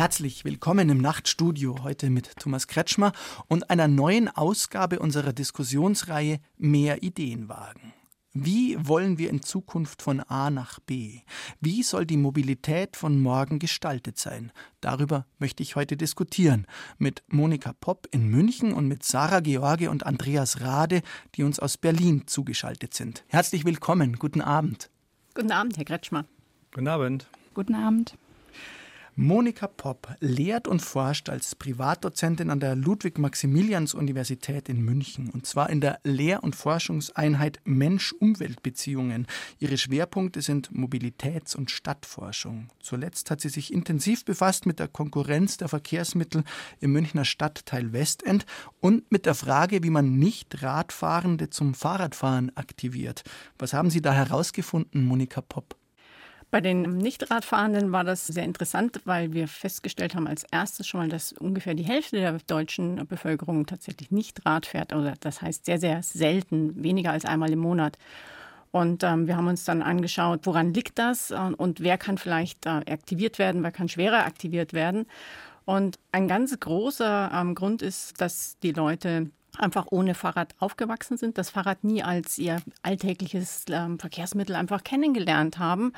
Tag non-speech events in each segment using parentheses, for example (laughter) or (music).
Herzlich willkommen im Nachtstudio heute mit Thomas Kretschmer und einer neuen Ausgabe unserer Diskussionsreihe Mehr Ideen wagen. Wie wollen wir in Zukunft von A nach B? Wie soll die Mobilität von morgen gestaltet sein? Darüber möchte ich heute diskutieren mit Monika Popp in München und mit Sarah George und Andreas Rade, die uns aus Berlin zugeschaltet sind. Herzlich willkommen, guten Abend. Guten Abend, Herr Kretschmer. Guten Abend. Guten Abend. Monika Popp lehrt und forscht als Privatdozentin an der Ludwig-Maximilians-Universität in München und zwar in der Lehr- und Forschungseinheit Mensch-Umwelt-Beziehungen. Ihre Schwerpunkte sind Mobilitäts- und Stadtforschung. Zuletzt hat sie sich intensiv befasst mit der Konkurrenz der Verkehrsmittel im Münchner Stadtteil Westend und mit der Frage, wie man Nicht-Radfahrende zum Fahrradfahren aktiviert. Was haben Sie da herausgefunden, Monika Popp? Bei den Nichtradfahrenden war das sehr interessant, weil wir festgestellt haben als erstes schon mal, dass ungefähr die Hälfte der deutschen Bevölkerung tatsächlich nicht Rad fährt. Oder das heißt sehr, sehr selten, weniger als einmal im Monat. Und ähm, wir haben uns dann angeschaut, woran liegt das und, wer kann vielleicht äh, aktiviert werden, wer kann schwerer aktiviert werden. Und ein ganz großer ähm, Grund ist, dass die Leute einfach ohne Fahrrad aufgewachsen sind, das Fahrrad nie als ihr alltägliches ähm, Verkehrsmittel einfach kennengelernt haben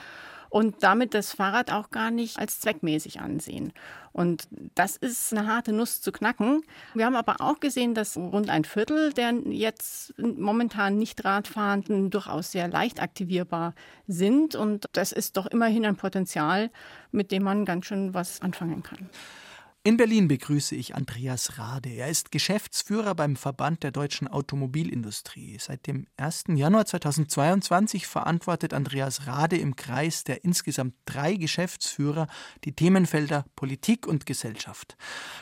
und damit das Fahrrad auch gar nicht als zweckmäßig ansehen. Und das ist eine harte Nuss zu knacken. Wir haben aber auch gesehen, dass rund ein Viertel der jetzt momentan nicht Radfahrenden durchaus sehr leicht aktivierbar sind. Und das ist doch immerhin ein Potenzial, mit dem man ganz schön was anfangen kann. In Berlin begrüße ich Andreas Rade. Er ist Geschäftsführer beim Verband der deutschen Automobilindustrie. Seit dem 1. Januar 2022 verantwortet Andreas Rade im Kreis der insgesamt drei Geschäftsführer die Themenfelder Politik und Gesellschaft.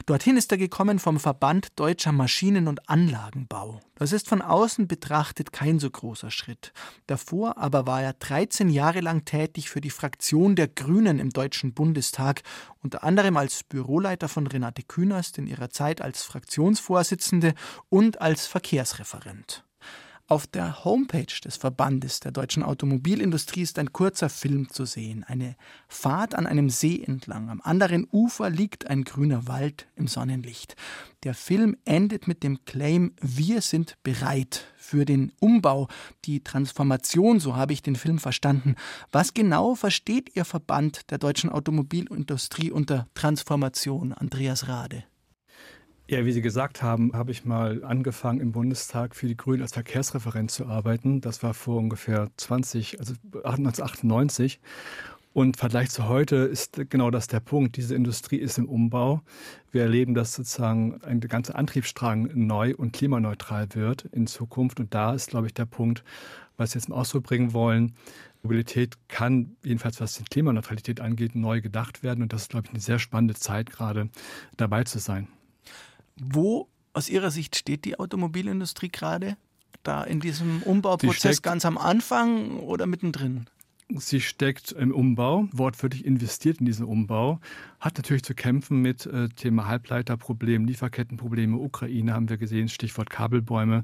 Dorthin ist er gekommen vom Verband Deutscher Maschinen- und Anlagenbau. Das ist von außen betrachtet kein so großer Schritt. Davor aber war er 13 Jahre lang tätig für die Fraktion der Grünen im Deutschen Bundestag, unter anderem als Büroleiter von Renate Künast in ihrer Zeit als Fraktionsvorsitzende und als Verkehrsreferent. Auf der Homepage des Verbandes der deutschen Automobilindustrie ist ein kurzer Film zu sehen. Eine Fahrt an einem See entlang. Am anderen Ufer liegt ein grüner Wald im Sonnenlicht. Der Film endet mit dem Claim Wir sind bereit für den Umbau, die Transformation, so habe ich den Film verstanden. Was genau versteht Ihr Verband der deutschen Automobilindustrie unter Transformation, Andreas Rade? Ja, wie Sie gesagt haben, habe ich mal angefangen im Bundestag für die Grünen als Verkehrsreferent zu arbeiten. Das war vor ungefähr 20, also 1998. Und im Vergleich zu heute ist genau das der Punkt. Diese Industrie ist im Umbau. Wir erleben, dass sozusagen ein ganzer Antriebsstrang neu und klimaneutral wird in Zukunft. Und da ist, glaube ich, der Punkt, was wir jetzt im Ausdruck bringen wollen. Mobilität kann, jedenfalls was die Klimaneutralität angeht, neu gedacht werden. Und das ist, glaube ich, eine sehr spannende Zeit, gerade dabei zu sein. Wo aus Ihrer Sicht steht die Automobilindustrie gerade? Da in diesem Umbauprozess ganz am Anfang oder mittendrin? Sie steckt im Umbau, wortwörtlich investiert in diesen Umbau, hat natürlich zu kämpfen mit äh, Thema Halbleiterproblem, Lieferkettenprobleme, Ukraine haben wir gesehen, Stichwort Kabelbäume,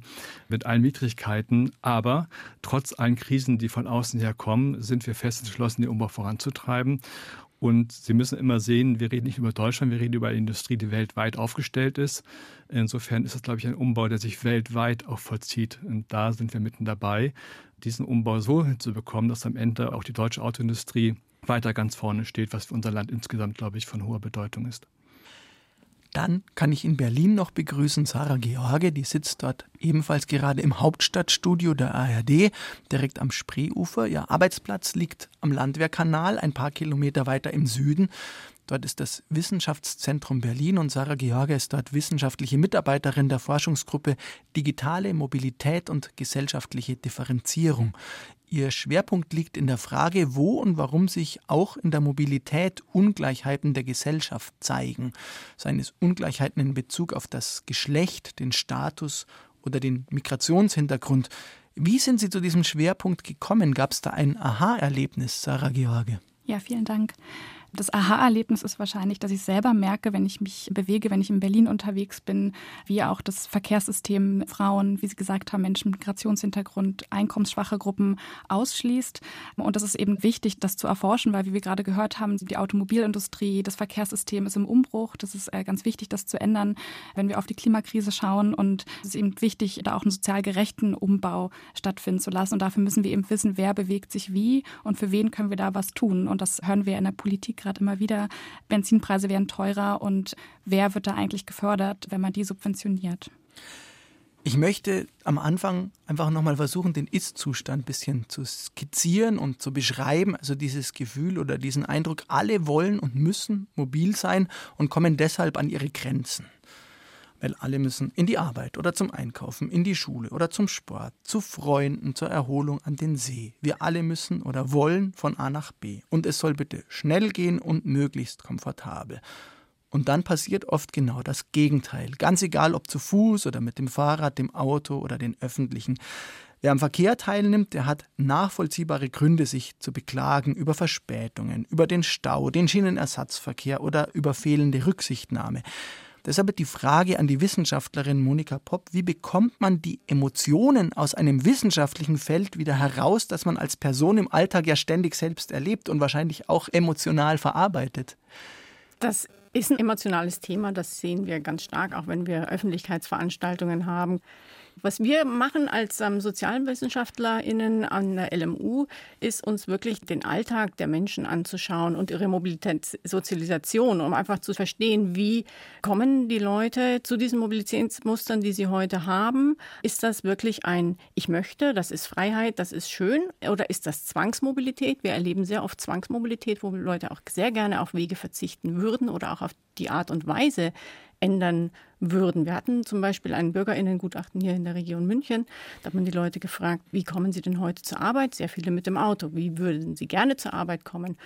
mit allen Widrigkeiten. Aber trotz allen Krisen, die von außen her kommen, sind wir fest entschlossen, den Umbau voranzutreiben. Und Sie müssen immer sehen, wir reden nicht über Deutschland, wir reden über eine Industrie, die weltweit aufgestellt ist. Insofern ist das, glaube ich, ein Umbau, der sich weltweit auch vollzieht. Und da sind wir mitten dabei, diesen Umbau so hinzubekommen, dass am Ende auch die deutsche Autoindustrie weiter ganz vorne steht, was für unser Land insgesamt, glaube ich, von hoher Bedeutung ist. Dann kann ich in Berlin noch begrüßen Sarah George, die sitzt dort ebenfalls gerade im Hauptstadtstudio der ARD, direkt am Spreeufer. Ihr Arbeitsplatz liegt am Landwehrkanal, ein paar Kilometer weiter im Süden. Dort ist das Wissenschaftszentrum Berlin und Sarah George ist dort wissenschaftliche Mitarbeiterin der Forschungsgruppe Digitale Mobilität und gesellschaftliche Differenzierung. Ihr Schwerpunkt liegt in der Frage, wo und warum sich auch in der Mobilität Ungleichheiten der Gesellschaft zeigen. Seien es Ungleichheiten in Bezug auf das Geschlecht, den Status oder den Migrationshintergrund. Wie sind Sie zu diesem Schwerpunkt gekommen? Gab es da ein Aha-Erlebnis, Sarah George? Ja, vielen Dank. Das Aha-Erlebnis ist wahrscheinlich, dass ich selber merke, wenn ich mich bewege, wenn ich in Berlin unterwegs bin, wie auch das Verkehrssystem Frauen, wie Sie gesagt haben, Menschen mit Migrationshintergrund, einkommensschwache Gruppen ausschließt. Und das ist eben wichtig, das zu erforschen, weil, wie wir gerade gehört haben, die Automobilindustrie, das Verkehrssystem ist im Umbruch. Das ist äh, ganz wichtig, das zu ändern, wenn wir auf die Klimakrise schauen. Und es ist eben wichtig, da auch einen sozial gerechten Umbau stattfinden zu lassen. Und dafür müssen wir eben wissen, wer bewegt sich wie und für wen können wir da was tun. Und das hören wir in der Politik gerade immer wieder, Benzinpreise werden teurer und wer wird da eigentlich gefördert, wenn man die subventioniert? Ich möchte am Anfang einfach nochmal versuchen, den Ist-Zustand ein bisschen zu skizzieren und zu beschreiben. Also dieses Gefühl oder diesen Eindruck, alle wollen und müssen mobil sein und kommen deshalb an ihre Grenzen weil alle müssen in die Arbeit oder zum Einkaufen, in die Schule oder zum Sport, zu Freunden, zur Erholung an den See. Wir alle müssen oder wollen von A nach B. Und es soll bitte schnell gehen und möglichst komfortabel. Und dann passiert oft genau das Gegenteil. Ganz egal, ob zu Fuß oder mit dem Fahrrad, dem Auto oder den öffentlichen. Wer am Verkehr teilnimmt, der hat nachvollziehbare Gründe, sich zu beklagen über Verspätungen, über den Stau, den Schienenersatzverkehr oder über fehlende Rücksichtnahme. Deshalb die Frage an die Wissenschaftlerin Monika Popp, wie bekommt man die Emotionen aus einem wissenschaftlichen Feld wieder heraus, das man als Person im Alltag ja ständig selbst erlebt und wahrscheinlich auch emotional verarbeitet? Das ist ein emotionales Thema, das sehen wir ganz stark, auch wenn wir Öffentlichkeitsveranstaltungen haben. Was wir machen als ähm, SozialwissenschaftlerInnen an der LMU, ist uns wirklich den Alltag der Menschen anzuschauen und ihre Mobilitätssozialisation, um einfach zu verstehen, wie kommen die Leute zu diesen Mobilitätsmustern, die sie heute haben. Ist das wirklich ein Ich möchte, das ist Freiheit, das ist schön, oder ist das Zwangsmobilität? Wir erleben sehr oft Zwangsmobilität, wo Leute auch sehr gerne auf Wege verzichten würden oder auch auf die Art und Weise, ändern würden. Wir hatten zum Beispiel ein Bürgerinnengutachten hier in der Region München. Da hat man die Leute gefragt, wie kommen sie denn heute zur Arbeit? Sehr viele mit dem Auto. Wie würden sie gerne zur Arbeit kommen?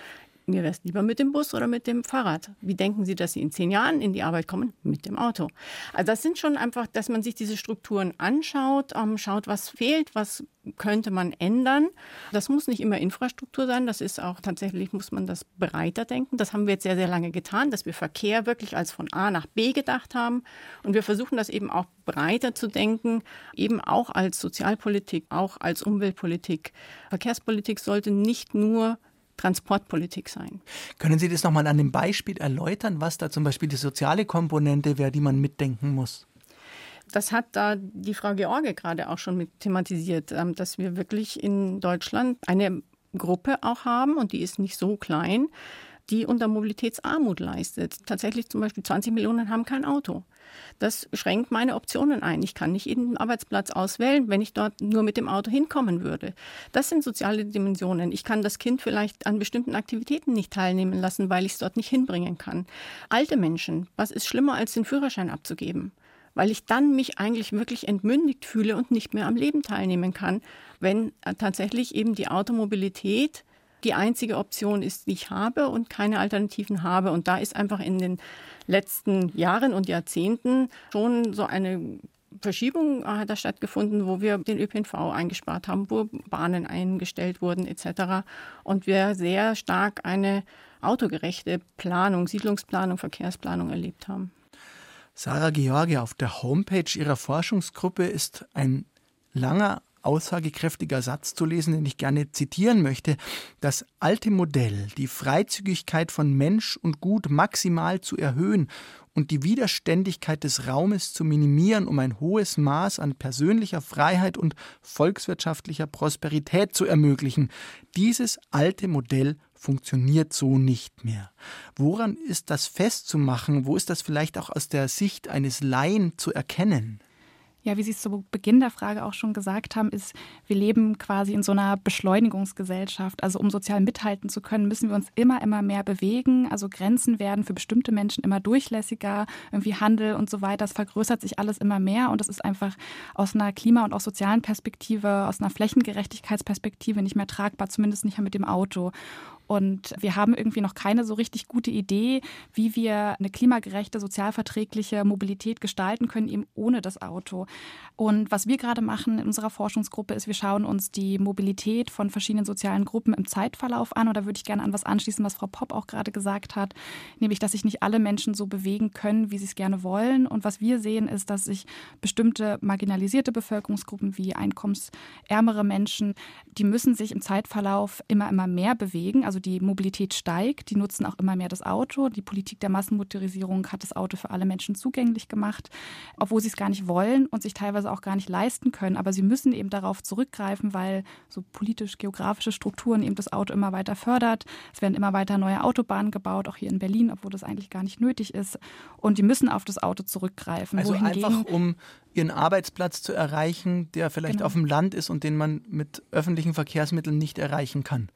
Mir wäre es lieber mit dem Bus oder mit dem Fahrrad. Wie denken Sie, dass Sie in zehn Jahren in die Arbeit kommen? Mit dem Auto. Also das sind schon einfach, dass man sich diese Strukturen anschaut, ähm, schaut, was fehlt, was könnte man ändern. Das muss nicht immer Infrastruktur sein, das ist auch tatsächlich, muss man das breiter denken. Das haben wir jetzt sehr, sehr lange getan, dass wir Verkehr wirklich als von A nach B gedacht haben. Und wir versuchen das eben auch breiter zu denken, eben auch als Sozialpolitik, auch als Umweltpolitik. Verkehrspolitik sollte nicht nur Transportpolitik sein. Können Sie das nochmal an dem Beispiel erläutern, was da zum Beispiel die soziale Komponente wäre, die man mitdenken muss? Das hat da die Frau George gerade auch schon mit thematisiert, ähm, dass wir wirklich in Deutschland eine Gruppe auch haben und die ist nicht so klein, die unter Mobilitätsarmut leistet. Tatsächlich zum Beispiel 20 Millionen haben kein Auto. Das schränkt meine Optionen ein. Ich kann nicht jeden Arbeitsplatz auswählen, wenn ich dort nur mit dem Auto hinkommen würde. Das sind soziale Dimensionen. Ich kann das Kind vielleicht an bestimmten Aktivitäten nicht teilnehmen lassen, weil ich es dort nicht hinbringen kann. Alte Menschen, was ist schlimmer als den Führerschein abzugeben? weil ich dann mich eigentlich wirklich entmündigt fühle und nicht mehr am Leben teilnehmen kann, wenn äh, tatsächlich eben die Automobilität die einzige Option ist, die ich habe und keine Alternativen habe. Und da ist einfach in den letzten Jahren und Jahrzehnten schon so eine Verschiebung hat da stattgefunden, wo wir den ÖPNV eingespart haben, wo Bahnen eingestellt wurden etc. Und wir sehr stark eine autogerechte Planung, Siedlungsplanung, Verkehrsplanung erlebt haben. Sarah George, auf der Homepage ihrer Forschungsgruppe ist ein langer aussagekräftiger Satz zu lesen, den ich gerne zitieren möchte. Das alte Modell, die Freizügigkeit von Mensch und Gut maximal zu erhöhen und die Widerständigkeit des Raumes zu minimieren, um ein hohes Maß an persönlicher Freiheit und volkswirtschaftlicher Prosperität zu ermöglichen. Dieses alte Modell funktioniert so nicht mehr. Woran ist das festzumachen? Wo ist das vielleicht auch aus der Sicht eines Laien zu erkennen? Ja, wie Sie es zu Beginn der Frage auch schon gesagt haben, ist, wir leben quasi in so einer Beschleunigungsgesellschaft. Also um sozial mithalten zu können, müssen wir uns immer, immer mehr bewegen. Also Grenzen werden für bestimmte Menschen immer durchlässiger, irgendwie Handel und so weiter. Das vergrößert sich alles immer mehr und das ist einfach aus einer Klima- und auch sozialen Perspektive, aus einer Flächengerechtigkeitsperspektive nicht mehr tragbar, zumindest nicht mehr mit dem Auto. Und wir haben irgendwie noch keine so richtig gute Idee, wie wir eine klimagerechte, sozialverträgliche Mobilität gestalten können, eben ohne das Auto. Und was wir gerade machen in unserer Forschungsgruppe ist, wir schauen uns die Mobilität von verschiedenen sozialen Gruppen im Zeitverlauf an. Und da würde ich gerne an was anschließen, was Frau Popp auch gerade gesagt hat, nämlich, dass sich nicht alle Menschen so bewegen können, wie sie es gerne wollen. Und was wir sehen, ist, dass sich bestimmte marginalisierte Bevölkerungsgruppen wie einkommensärmere Menschen, die müssen sich im Zeitverlauf immer, immer mehr bewegen. Also die Mobilität steigt, die nutzen auch immer mehr das Auto. Die Politik der Massenmotorisierung hat das Auto für alle Menschen zugänglich gemacht, obwohl sie es gar nicht wollen und sich teilweise auch gar nicht leisten können. Aber sie müssen eben darauf zurückgreifen, weil so politisch-geografische Strukturen eben das Auto immer weiter fördert. Es werden immer weiter neue Autobahnen gebaut, auch hier in Berlin, obwohl das eigentlich gar nicht nötig ist. Und die müssen auf das Auto zurückgreifen. Also einfach um ihren Arbeitsplatz zu erreichen, der vielleicht genau. auf dem Land ist und den man mit öffentlichen Verkehrsmitteln nicht erreichen kann.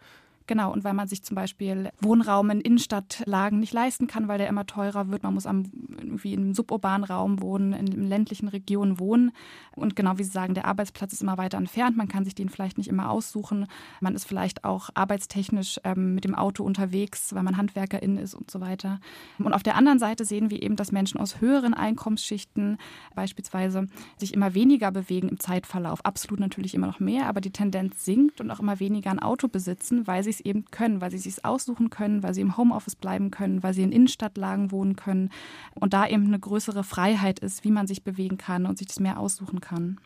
Genau, und weil man sich zum Beispiel Wohnraum in Innenstadtlagen nicht leisten kann, weil der immer teurer wird. Man muss am, irgendwie im suburbanen Raum wohnen, in, in ländlichen Regionen wohnen. Und genau wie Sie sagen, der Arbeitsplatz ist immer weiter entfernt. Man kann sich den vielleicht nicht immer aussuchen. Man ist vielleicht auch arbeitstechnisch ähm, mit dem Auto unterwegs, weil man Handwerkerin ist und so weiter. Und auf der anderen Seite sehen wir eben, dass Menschen aus höheren Einkommensschichten beispielsweise sich immer weniger bewegen im Zeitverlauf. Absolut natürlich immer noch mehr, aber die Tendenz sinkt und auch immer weniger ein Auto besitzen, weil sie es eben können, weil sie es sich aussuchen können, weil sie im Homeoffice bleiben können, weil sie in Innenstadtlagen wohnen können und da eben eine größere Freiheit ist, wie man sich bewegen kann und sich das mehr aussuchen kann.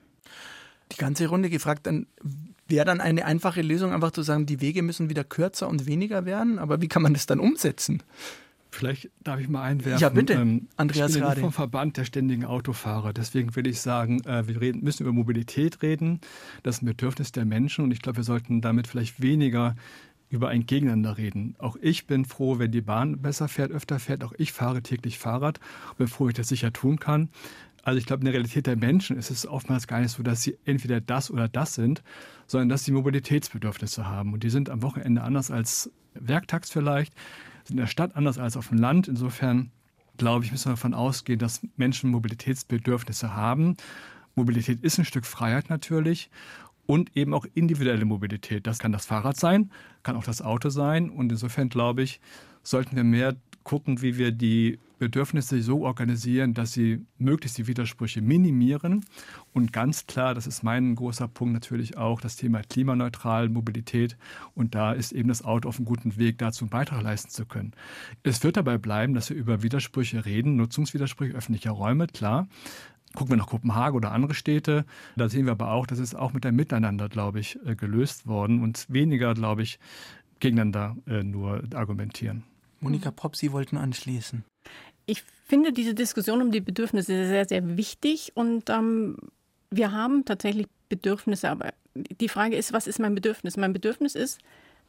Die ganze Runde gefragt, dann wäre dann eine einfache Lösung einfach zu sagen, die Wege müssen wieder kürzer und weniger werden, aber wie kann man das dann umsetzen? Vielleicht darf ich mal einwerfen. Ja, bitte, ähm, Andreas ich bin Rade. vom Verband der ständigen Autofahrer. Deswegen würde ich sagen, äh, wir reden, müssen über Mobilität reden. Das ist ein Bedürfnis der Menschen und ich glaube, wir sollten damit vielleicht weniger über ein Gegeneinander reden. Auch ich bin froh, wenn die Bahn besser fährt, öfter fährt. Auch ich fahre täglich Fahrrad und bin froh, ich das sicher tun kann. Also ich glaube, in der Realität der Menschen ist es oftmals gar nicht so, dass sie entweder das oder das sind, sondern dass sie Mobilitätsbedürfnisse haben. Und die sind am Wochenende anders als werktags vielleicht, sind in der Stadt anders als auf dem Land. Insofern glaube ich, müssen wir davon ausgehen, dass Menschen Mobilitätsbedürfnisse haben. Mobilität ist ein Stück Freiheit natürlich und eben auch individuelle Mobilität. Das kann das Fahrrad sein, kann auch das Auto sein. Und insofern glaube ich, sollten wir mehr gucken, wie wir die Bedürfnisse so organisieren, dass sie möglichst die Widersprüche minimieren. Und ganz klar, das ist mein großer Punkt natürlich auch, das Thema klimaneutral Mobilität. Und da ist eben das Auto auf einem guten Weg, dazu einen Beitrag leisten zu können. Es wird dabei bleiben, dass wir über Widersprüche reden, Nutzungswidersprüche öffentlicher Räume, klar. Gucken wir nach Kopenhagen oder andere Städte, da sehen wir aber auch, das ist auch mit dem Miteinander, glaube ich, äh, gelöst worden und weniger, glaube ich, gegeneinander äh, nur argumentieren. Monika Popp, Sie wollten anschließen. Ich finde diese Diskussion um die Bedürfnisse sehr, sehr wichtig und ähm, wir haben tatsächlich Bedürfnisse, aber die Frage ist, was ist mein Bedürfnis? Mein Bedürfnis ist,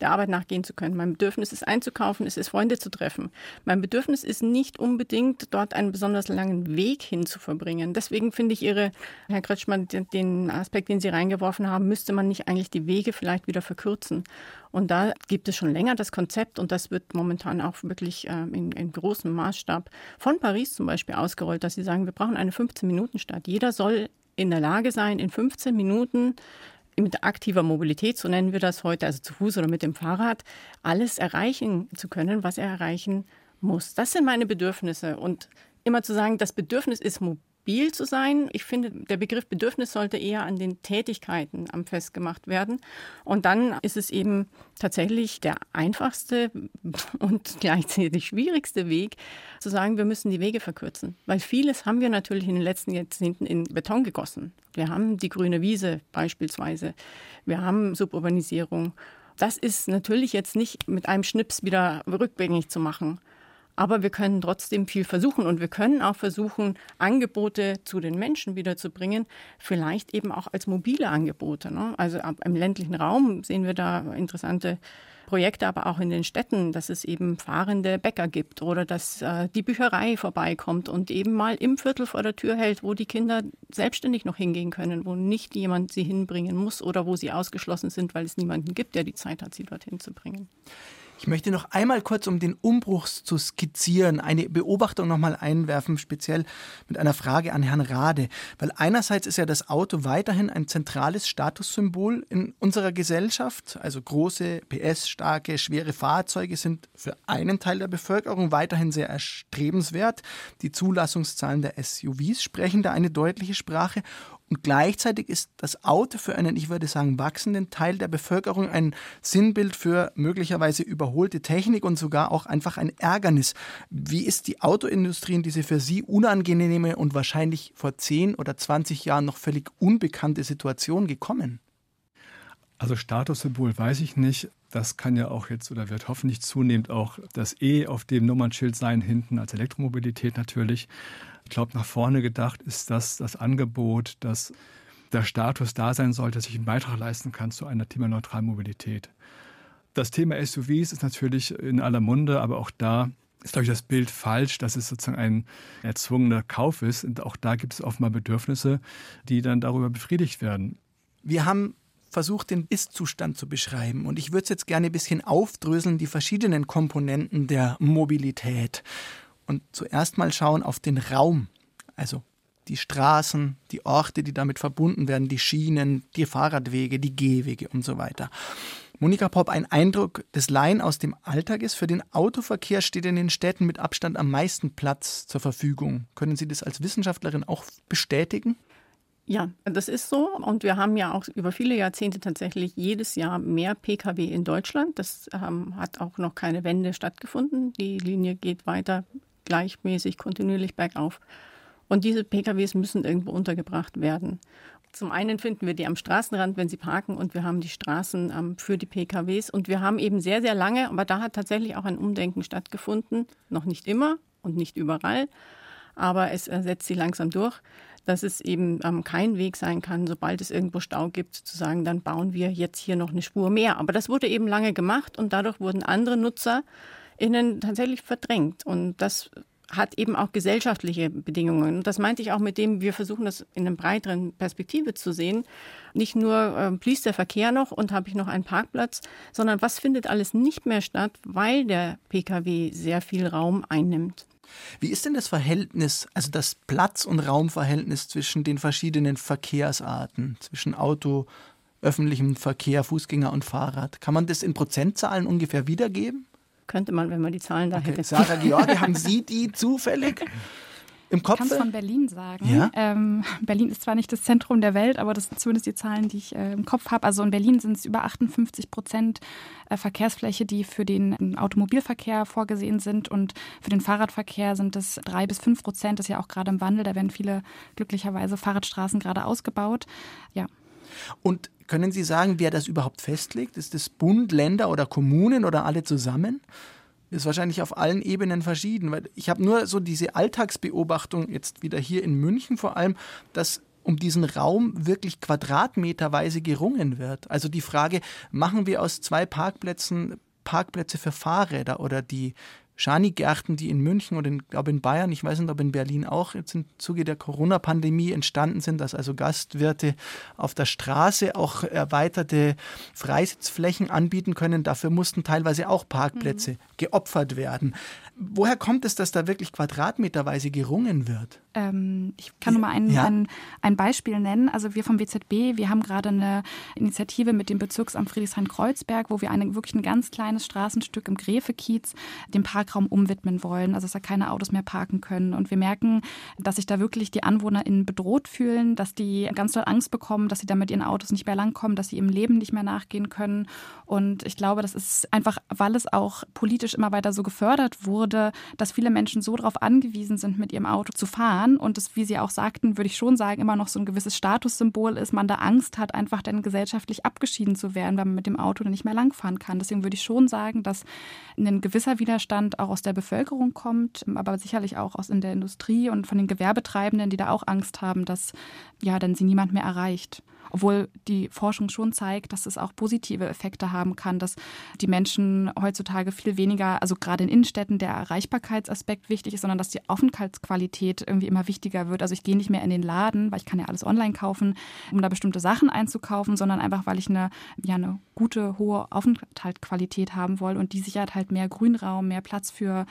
der Arbeit nachgehen zu können. Mein Bedürfnis ist einzukaufen, es ist Freunde zu treffen. Mein Bedürfnis ist nicht unbedingt dort einen besonders langen Weg hin zu verbringen. Deswegen finde ich Ihre, Herr Kretschmann, den Aspekt, den Sie reingeworfen haben, müsste man nicht eigentlich die Wege vielleicht wieder verkürzen. Und da gibt es schon länger das Konzept und das wird momentan auch wirklich äh, in, in großem Maßstab von Paris zum Beispiel ausgerollt, dass sie sagen, wir brauchen eine 15-Minuten-Stadt. Jeder soll in der Lage sein, in 15 Minuten mit aktiver Mobilität, so nennen wir das heute, also zu Fuß oder mit dem Fahrrad, alles erreichen zu können, was er erreichen muss. Das sind meine Bedürfnisse. Und immer zu sagen, das Bedürfnis ist mobil mobil zu sein. Ich finde, der Begriff Bedürfnis sollte eher an den Tätigkeiten am festgemacht werden. Und dann ist es eben tatsächlich der einfachste (laughs) und gleichzeitig schwierigste Weg, zu sagen, wir müssen die Wege verkürzen. Weil vieles haben wir natürlich in den letzten Jahrzehnten in Beton gegossen. Wir haben die grüne Wiese beispielsweise. Wir haben Suburbanisierung. Das ist natürlich jetzt nicht mit einem Schnips wieder rückgängig zu machen. Aber wir können trotzdem viel versuchen und wir können auch versuchen, Angebote zu den Menschen wiederzubringen, vielleicht eben auch als mobile Angebote. Ne? Also im ländlichen Raum sehen wir da interessante Projekte aber auch in den Städten, dass es eben fahrende Bäcker gibt oder dass äh, die Bücherei vorbeikommt und eben mal im Viertel vor der Tür hält, wo die Kinder selbstständig noch hingehen können, wo nicht jemand sie hinbringen muss oder wo sie ausgeschlossen sind, weil es niemanden gibt, der die Zeit hat, sie dorthin zu bringen. Ich möchte noch einmal kurz, um den Umbruch zu skizzieren, eine Beobachtung noch mal einwerfen, speziell mit einer Frage an Herrn Rade. Weil einerseits ist ja das Auto weiterhin ein zentrales Statussymbol in unserer Gesellschaft. Also große, PS-starke, schwere Fahrzeuge sind für einen Teil der Bevölkerung weiterhin sehr erstrebenswert. Die Zulassungszahlen der SUVs sprechen da eine deutliche Sprache. Und gleichzeitig ist das Auto für einen, ich würde sagen, wachsenden Teil der Bevölkerung ein Sinnbild für möglicherweise überholte Technik und sogar auch einfach ein Ärgernis. Wie ist die Autoindustrie in diese für Sie unangenehme und wahrscheinlich vor 10 oder 20 Jahren noch völlig unbekannte Situation gekommen? Also Statussymbol weiß ich nicht. Das kann ja auch jetzt oder wird hoffentlich zunehmend auch das E auf dem Nummernschild sein, hinten als Elektromobilität natürlich. Ich glaube, nach vorne gedacht ist das das Angebot, dass der Status da sein sollte, dass ich einen Beitrag leisten kann zu einer klimaneutralen Mobilität. Das Thema SUVs ist natürlich in aller Munde, aber auch da ist, glaube ich, das Bild falsch, dass es sozusagen ein erzwungener Kauf ist. Und auch da gibt es offenbar Bedürfnisse, die dann darüber befriedigt werden. Wir haben versucht, den Ist-Zustand zu beschreiben. Und ich würde es jetzt gerne ein bisschen aufdröseln, die verschiedenen Komponenten der Mobilität und zuerst mal schauen auf den Raum, also die Straßen, die Orte, die damit verbunden werden, die Schienen, die Fahrradwege, die Gehwege und so weiter. Monika Popp, ein Eindruck des Laien aus dem Alltag ist, für den Autoverkehr steht in den Städten mit Abstand am meisten Platz zur Verfügung. Können Sie das als Wissenschaftlerin auch bestätigen? Ja, das ist so. Und wir haben ja auch über viele Jahrzehnte tatsächlich jedes Jahr mehr Pkw in Deutschland. Das ähm, hat auch noch keine Wende stattgefunden. Die Linie geht weiter gleichmäßig, kontinuierlich bergauf. Und diese PKWs müssen irgendwo untergebracht werden. Zum einen finden wir die am Straßenrand, wenn sie parken, und wir haben die Straßen ähm, für die PKWs. Und wir haben eben sehr, sehr lange, aber da hat tatsächlich auch ein Umdenken stattgefunden. Noch nicht immer und nicht überall, aber es setzt sie langsam durch, dass es eben ähm, kein Weg sein kann, sobald es irgendwo Stau gibt, zu sagen, dann bauen wir jetzt hier noch eine Spur mehr. Aber das wurde eben lange gemacht und dadurch wurden andere Nutzer innen tatsächlich verdrängt. Und das hat eben auch gesellschaftliche Bedingungen. Und das meinte ich auch mit dem, wir versuchen das in einer breiteren Perspektive zu sehen. Nicht nur äh, fließt der Verkehr noch und habe ich noch einen Parkplatz, sondern was findet alles nicht mehr statt, weil der Pkw sehr viel Raum einnimmt. Wie ist denn das Verhältnis, also das Platz- und Raumverhältnis zwischen den verschiedenen Verkehrsarten, zwischen Auto, öffentlichem Verkehr, Fußgänger und Fahrrad? Kann man das in Prozentzahlen ungefähr wiedergeben? Könnte man, wenn man die Zahlen da okay. hätte. Sarah (laughs) Georgi, haben Sie die zufällig? Im Kopf? Ich kann es von Berlin sagen. Ja? Ähm, Berlin ist zwar nicht das Zentrum der Welt, aber das sind zumindest die Zahlen, die ich äh, im Kopf habe. Also in Berlin sind es über 58 Prozent äh, Verkehrsfläche, die für den Automobilverkehr vorgesehen sind. Und für den Fahrradverkehr sind es drei bis fünf Prozent. Das ist ja auch gerade im Wandel. Da werden viele glücklicherweise Fahrradstraßen gerade ausgebaut. Ja. Und können Sie sagen, wer das überhaupt festlegt? Ist es Bund, Länder oder Kommunen oder alle zusammen? Ist wahrscheinlich auf allen Ebenen verschieden, weil ich habe nur so diese Alltagsbeobachtung jetzt wieder hier in München vor allem, dass um diesen Raum wirklich quadratmeterweise gerungen wird. Also die Frage, machen wir aus zwei Parkplätzen Parkplätze für Fahrräder oder die Schanigärten, die in München und in, glaube in Bayern, ich weiß nicht, ob in Berlin auch jetzt im Zuge der Corona-Pandemie entstanden sind, dass also Gastwirte auf der Straße auch erweiterte Freisitzflächen anbieten können. Dafür mussten teilweise auch Parkplätze mhm. geopfert werden. Woher kommt es, dass da wirklich quadratmeterweise gerungen wird? Ähm, ich kann nur mal ein, ja? ein, ein, Beispiel nennen. Also wir vom WZB, wir haben gerade eine Initiative mit dem Bezirksamt Friedrichshain-Kreuzberg, wo wir eine, wirklich ein ganz kleines Straßenstück im Gräfekiez dem Parkraum umwidmen wollen, also dass da keine Autos mehr parken können. Und wir merken, dass sich da wirklich die AnwohnerInnen bedroht fühlen, dass die ganz doll Angst bekommen, dass sie da mit ihren Autos nicht mehr langkommen, dass sie ihrem Leben nicht mehr nachgehen können. Und ich glaube, das ist einfach, weil es auch politisch immer weiter so gefördert wurde, dass viele Menschen so darauf angewiesen sind, mit ihrem Auto zu fahren, Jahren und es, wie Sie auch sagten, würde ich schon sagen, immer noch so ein gewisses Statussymbol ist, man da Angst hat, einfach dann gesellschaftlich abgeschieden zu werden, weil man mit dem Auto nicht mehr langfahren kann. Deswegen würde ich schon sagen, dass ein gewisser Widerstand auch aus der Bevölkerung kommt, aber sicherlich auch aus in der Industrie und von den Gewerbetreibenden, die da auch Angst haben, dass ja dann sie niemand mehr erreicht. Obwohl die Forschung schon zeigt, dass es auch positive Effekte haben kann, dass die Menschen heutzutage viel weniger, also gerade in Innenstädten, der Erreichbarkeitsaspekt wichtig ist, sondern dass die Aufenthaltsqualität irgendwie immer wichtiger wird. Also ich gehe nicht mehr in den Laden, weil ich kann ja alles online kaufen, um da bestimmte Sachen einzukaufen, sondern einfach, weil ich eine, ja, eine gute, hohe Aufenthaltsqualität haben will und die sichert halt mehr Grünraum, mehr Platz für,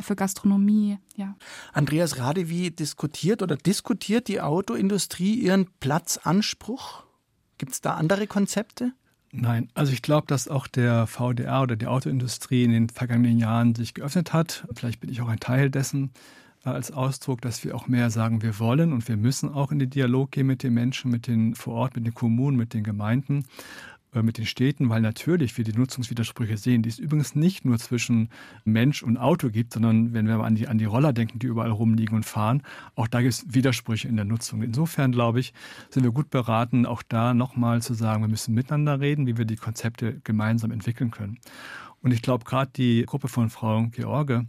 für Gastronomie. Ja. Andreas Rade, wie diskutiert oder diskutiert die Autoindustrie ihren Platzanspruch? Gibt es da andere Konzepte? Nein, also ich glaube, dass auch der VDR oder die Autoindustrie in den vergangenen Jahren sich geöffnet hat. Vielleicht bin ich auch ein Teil dessen äh, als Ausdruck, dass wir auch mehr sagen, wir wollen und wir müssen auch in den Dialog gehen mit den Menschen, mit den vor Ort, mit den Kommunen, mit den Gemeinden. Äh, mit den Städten, weil natürlich wir die Nutzungswidersprüche sehen, die es übrigens nicht nur zwischen Mensch und Auto gibt, sondern wenn wir an die, an die Roller denken, die überall rumliegen und fahren, auch da gibt es Widersprüche in der Nutzung. Insofern, glaube ich, sind wir gut beraten, auch da nochmal zu sagen, wir müssen miteinander reden, wie wir die Konzepte gemeinsam entwickeln können. Und ich glaube, gerade die Gruppe von Frau George,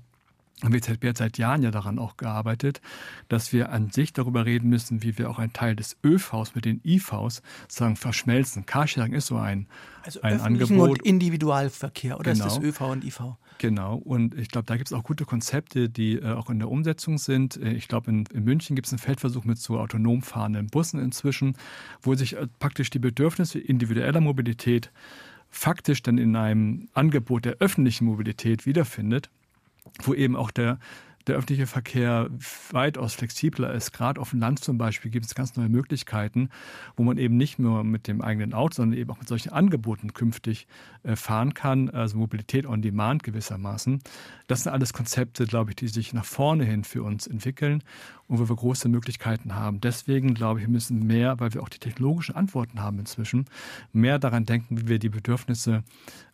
wir jetzt seit Jahren ja daran auch gearbeitet, dass wir an sich darüber reden müssen, wie wir auch einen Teil des ÖVs mit den IVs sagen verschmelzen. Carsharing ist so ein, also ein Angebot. und Individualverkehr oder genau. ist das ÖV und IV? Genau, und ich glaube, da gibt es auch gute Konzepte, die äh, auch in der Umsetzung sind. Äh, ich glaube, in, in, München gibt es einen Feldversuch mit so autonom fahrenden Bussen inzwischen, wo sich äh, praktisch die Bedürfnisse individueller Mobilität faktisch dann in einem Angebot der öffentlichen Mobilität wiederfindet wo eben auch der, der öffentliche Verkehr weitaus flexibler ist. Gerade auf dem Land zum Beispiel gibt es ganz neue Möglichkeiten, wo man eben nicht nur mit dem eigenen Auto, sondern eben auch mit solchen Angeboten künftig äh, fahren kann, also Mobilität on Demand gewissermaßen. Das sind alles Konzepte, glaube ich, die sich nach vorne hin für uns entwickeln und wo wir große Möglichkeiten haben. Deswegen glaube ich, müssen mehr, weil wir auch die technologischen Antworten haben inzwischen, mehr daran denken, wie wir die Bedürfnisse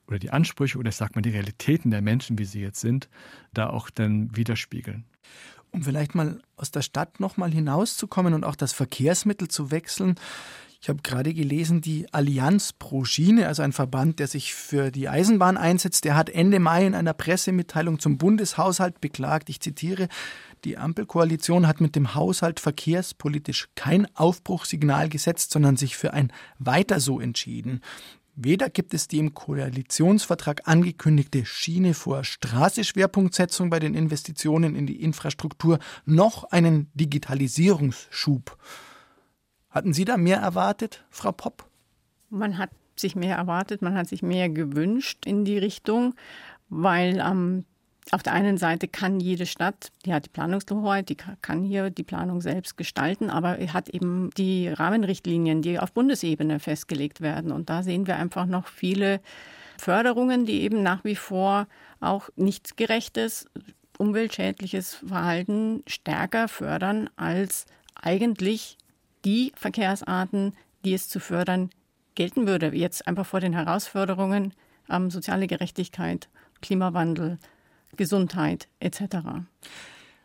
oder die Ansprüche oder ich sag mal die Realitäten der Menschen, wie sie jetzt sind, da auch dann widerspiegeln. Um vielleicht mal aus der Stadt nochmal hinauszukommen und auch das Verkehrsmittel zu wechseln. Ich habe gerade gelesen, die Allianz pro Schiene, also ein Verband, der sich für die Eisenbahn einsetzt, der hat Ende Mai in einer Pressemitteilung zum Bundeshaushalt beklagt, ich zitiere, die Ampelkoalition hat mit dem Haushalt verkehrspolitisch kein Aufbruchssignal gesetzt, sondern sich für ein Weiter so entschieden. Weder gibt es die im Koalitionsvertrag angekündigte Schiene vor Straße Schwerpunktsetzung bei den Investitionen in die Infrastruktur, noch einen Digitalisierungsschub. Hatten Sie da mehr erwartet, Frau Popp? Man hat sich mehr erwartet, man hat sich mehr gewünscht in die Richtung, weil am auf der einen Seite kann jede Stadt, die hat die Planungshoheit, die kann hier die Planung selbst gestalten, aber hat eben die Rahmenrichtlinien, die auf Bundesebene festgelegt werden. Und da sehen wir einfach noch viele Förderungen, die eben nach wie vor auch nicht gerechtes, umweltschädliches Verhalten stärker fördern als eigentlich die Verkehrsarten, die es zu fördern gelten würde. Jetzt einfach vor den Herausforderungen ähm, soziale Gerechtigkeit, Klimawandel, Gesundheit etc.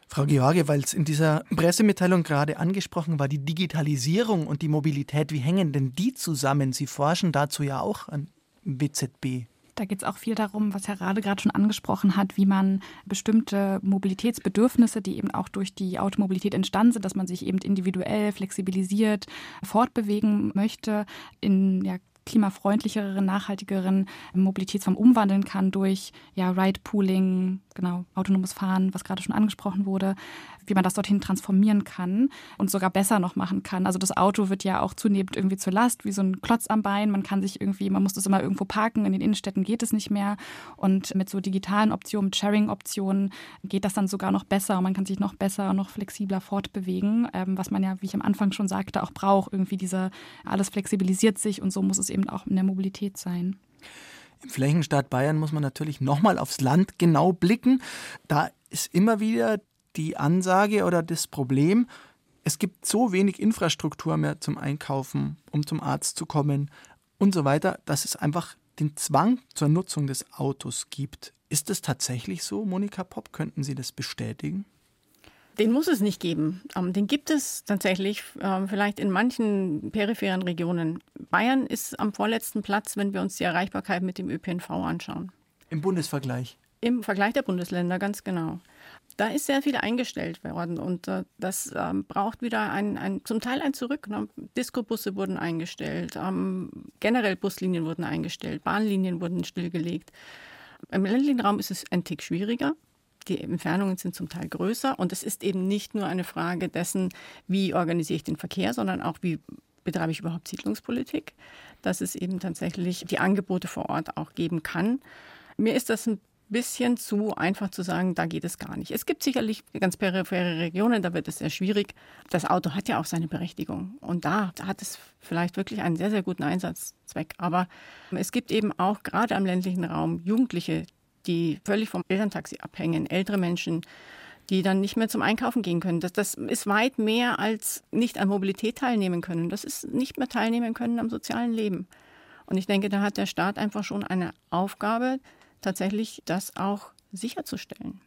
Frau George, weil es in dieser Pressemitteilung gerade angesprochen war, die Digitalisierung und die Mobilität, wie hängen denn die zusammen? Sie forschen dazu ja auch an WZB. Da geht es auch viel darum, was Herr Rade gerade schon angesprochen hat, wie man bestimmte Mobilitätsbedürfnisse, die eben auch durch die Automobilität entstanden sind, dass man sich eben individuell, flexibilisiert fortbewegen möchte, in ja, klimafreundlicheren, nachhaltigeren Mobilitätsform umwandeln kann durch ja, Ride-Pooling, genau, autonomes Fahren, was gerade schon angesprochen wurde, wie man das dorthin transformieren kann und sogar besser noch machen kann. Also das Auto wird ja auch zunehmend irgendwie zur Last, wie so ein Klotz am Bein. Man kann sich irgendwie, man muss das immer irgendwo parken. In den Innenstädten geht es nicht mehr. Und mit so digitalen Optionen, mit Sharing-Optionen geht das dann sogar noch besser und man kann sich noch besser noch flexibler fortbewegen, ähm, was man ja, wie ich am Anfang schon sagte, auch braucht. Irgendwie diese, alles flexibilisiert sich und so muss es eben auch in der Mobilität sein. Im Flächenstaat Bayern muss man natürlich nochmal aufs Land genau blicken. Da ist immer wieder die Ansage oder das Problem, es gibt so wenig Infrastruktur mehr zum Einkaufen, um zum Arzt zu kommen und so weiter, dass es einfach den Zwang zur Nutzung des Autos gibt. Ist es tatsächlich so, Monika Popp? Könnten Sie das bestätigen? Den muss es nicht geben. Ähm, den gibt es tatsächlich ähm, vielleicht in manchen peripheren Regionen. Bayern ist am vorletzten Platz, wenn wir uns die Erreichbarkeit mit dem ÖPNV anschauen. Im Bundesvergleich? Im Vergleich der Bundesländer, ganz genau. Da ist sehr viel eingestellt worden und äh, das ähm, braucht wieder ein, ein, zum Teil ein Zurück. Ne? Discobusse wurden eingestellt, ähm, generell Buslinien wurden eingestellt, Bahnlinien wurden stillgelegt. Im ländlichen Raum ist es ein Tick schwieriger. Die Entfernungen sind zum Teil größer und es ist eben nicht nur eine Frage dessen, wie organisiere ich den Verkehr, sondern auch, wie betreibe ich überhaupt Siedlungspolitik, dass es eben tatsächlich die Angebote vor Ort auch geben kann. Mir ist das ein bisschen zu einfach zu sagen, da geht es gar nicht. Es gibt sicherlich ganz periphere Regionen, da wird es sehr schwierig. Das Auto hat ja auch seine Berechtigung und da hat es vielleicht wirklich einen sehr, sehr guten Einsatzzweck. Aber es gibt eben auch gerade am ländlichen Raum Jugendliche, die völlig vom Elterntaxi abhängen, ältere Menschen, die dann nicht mehr zum Einkaufen gehen können. Das, das ist weit mehr als nicht an Mobilität teilnehmen können. Das ist nicht mehr teilnehmen können am sozialen Leben. Und ich denke, da hat der Staat einfach schon eine Aufgabe, tatsächlich das auch sicherzustellen.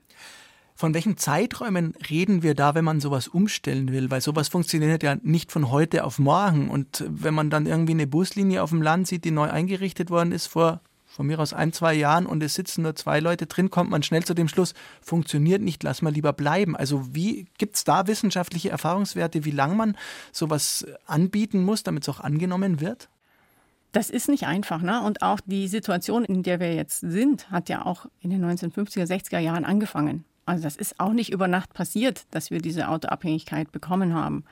Von welchen Zeiträumen reden wir da, wenn man sowas umstellen will? Weil sowas funktioniert ja nicht von heute auf morgen. Und wenn man dann irgendwie eine Buslinie auf dem Land sieht, die neu eingerichtet worden ist vor von mir aus ein, zwei Jahren und es sitzen nur zwei Leute drin, kommt man schnell zu dem Schluss, funktioniert nicht, lass mal lieber bleiben. Also wie gibt es da wissenschaftliche Erfahrungswerte, wie lange man sowas anbieten muss, damit es auch angenommen wird? Das ist nicht einfach. Ne? Und auch die Situation, in der wir jetzt sind, hat ja auch in den 1950er, 60er Jahren angefangen. Also das ist auch nicht über Nacht passiert, dass wir diese Autoabhängigkeit bekommen haben.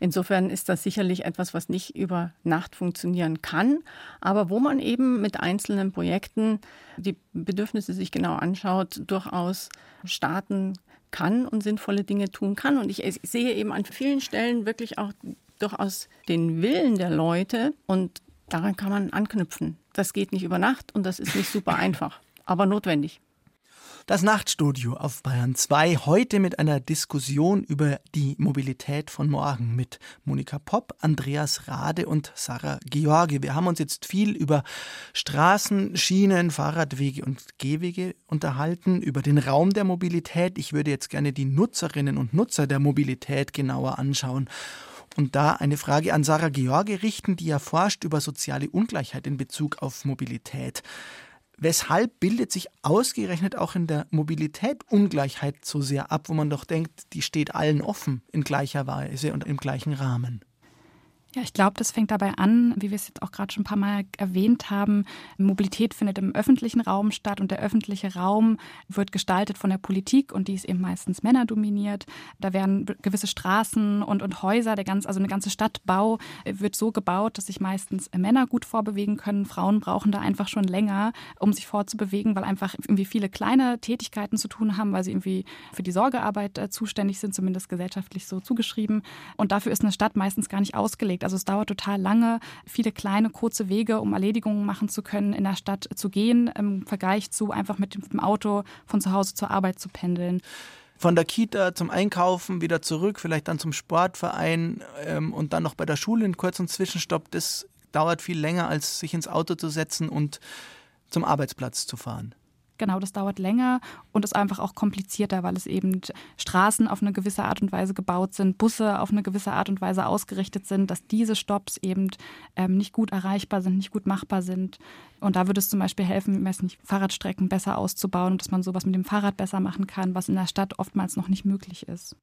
Insofern ist das sicherlich etwas, was nicht über Nacht funktionieren kann, aber wo man eben mit einzelnen Projekten die Bedürfnisse sich genau anschaut, durchaus starten kann und sinnvolle Dinge tun kann. Und ich, sehe eben an vielen Stellen wirklich auch durchaus den Willen der Leute und daran kann man anknüpfen. Das geht nicht über Nacht und das ist nicht super einfach, aber notwendig. Das Nachtstudio auf Bayern 2 heute mit einer Diskussion über die Mobilität von morgen mit Monika Popp, Andreas Rade und Sarah George. Wir haben uns jetzt viel über Straßen, Schienen, Fahrradwege und Gehwege unterhalten, über den Raum der Mobilität. Ich würde jetzt gerne die Nutzerinnen und Nutzer der Mobilität genauer anschauen. Und da eine Frage an Sarah George richten, die ja forscht über soziale Ungleichheit in Bezug auf Mobilität. Weshalb bildet sich ausgerechnet auch in der Mobilität Ungleichheit so sehr ab, wo man doch denkt, die steht allen offen in gleicher Weise und im gleichen Rahmen? Ja, ich glaube, das fängt dabei an, wie wir es jetzt auch gerade schon ein paar Mal erwähnt haben. Mobilität findet im öffentlichen Raum statt und der öffentliche Raum wird gestaltet von der Politik und die ist eben meistens männerdominiert. Da werden gewisse Straßen und, und Häuser, der ganz, also eine ganze Stadtbau wird so gebaut, dass sich meistens Männer gut vorbewegen können. Frauen brauchen da einfach schon länger, um sich vorzubewegen, weil einfach irgendwie viele kleine Tätigkeiten zu tun haben, weil sie irgendwie für die Sorgearbeit äh, zuständig sind, zumindest gesellschaftlich so zugeschrieben. Und dafür ist eine Stadt meistens gar nicht ausgelegt anstrengend. Also es dauert total lange, viele kleine, kurze Wege, um Erledigungen machen zu können, in der Stadt zu gehen, im Vergleich zu einfach mit dem Auto von zu Hause zur Arbeit zu pendeln von der Kita zum Einkaufen wieder zurück, vielleicht dann zum Sportverein ähm, und dann noch bei der Schule einen kurzen Zwischenstopp. Das dauert viel länger, als sich ins Auto zu setzen und zum Arbeitsplatz zu fahren. Genau, das dauert länger und ist einfach auch komplizierter, weil es eben Straßen auf eine gewisse Art und Weise gebaut sind, Busse auf eine gewisse Art und Weise ausgerichtet sind, dass diese Stops eben ähm, nicht gut erreichbar sind, nicht gut machbar sind. Und da würde es zum Beispiel helfen, nicht, Fahrradstrecken besser auszubauen dass man sowas mit dem Fahrrad besser machen kann, was in der Stadt oftmals noch nicht möglich ist.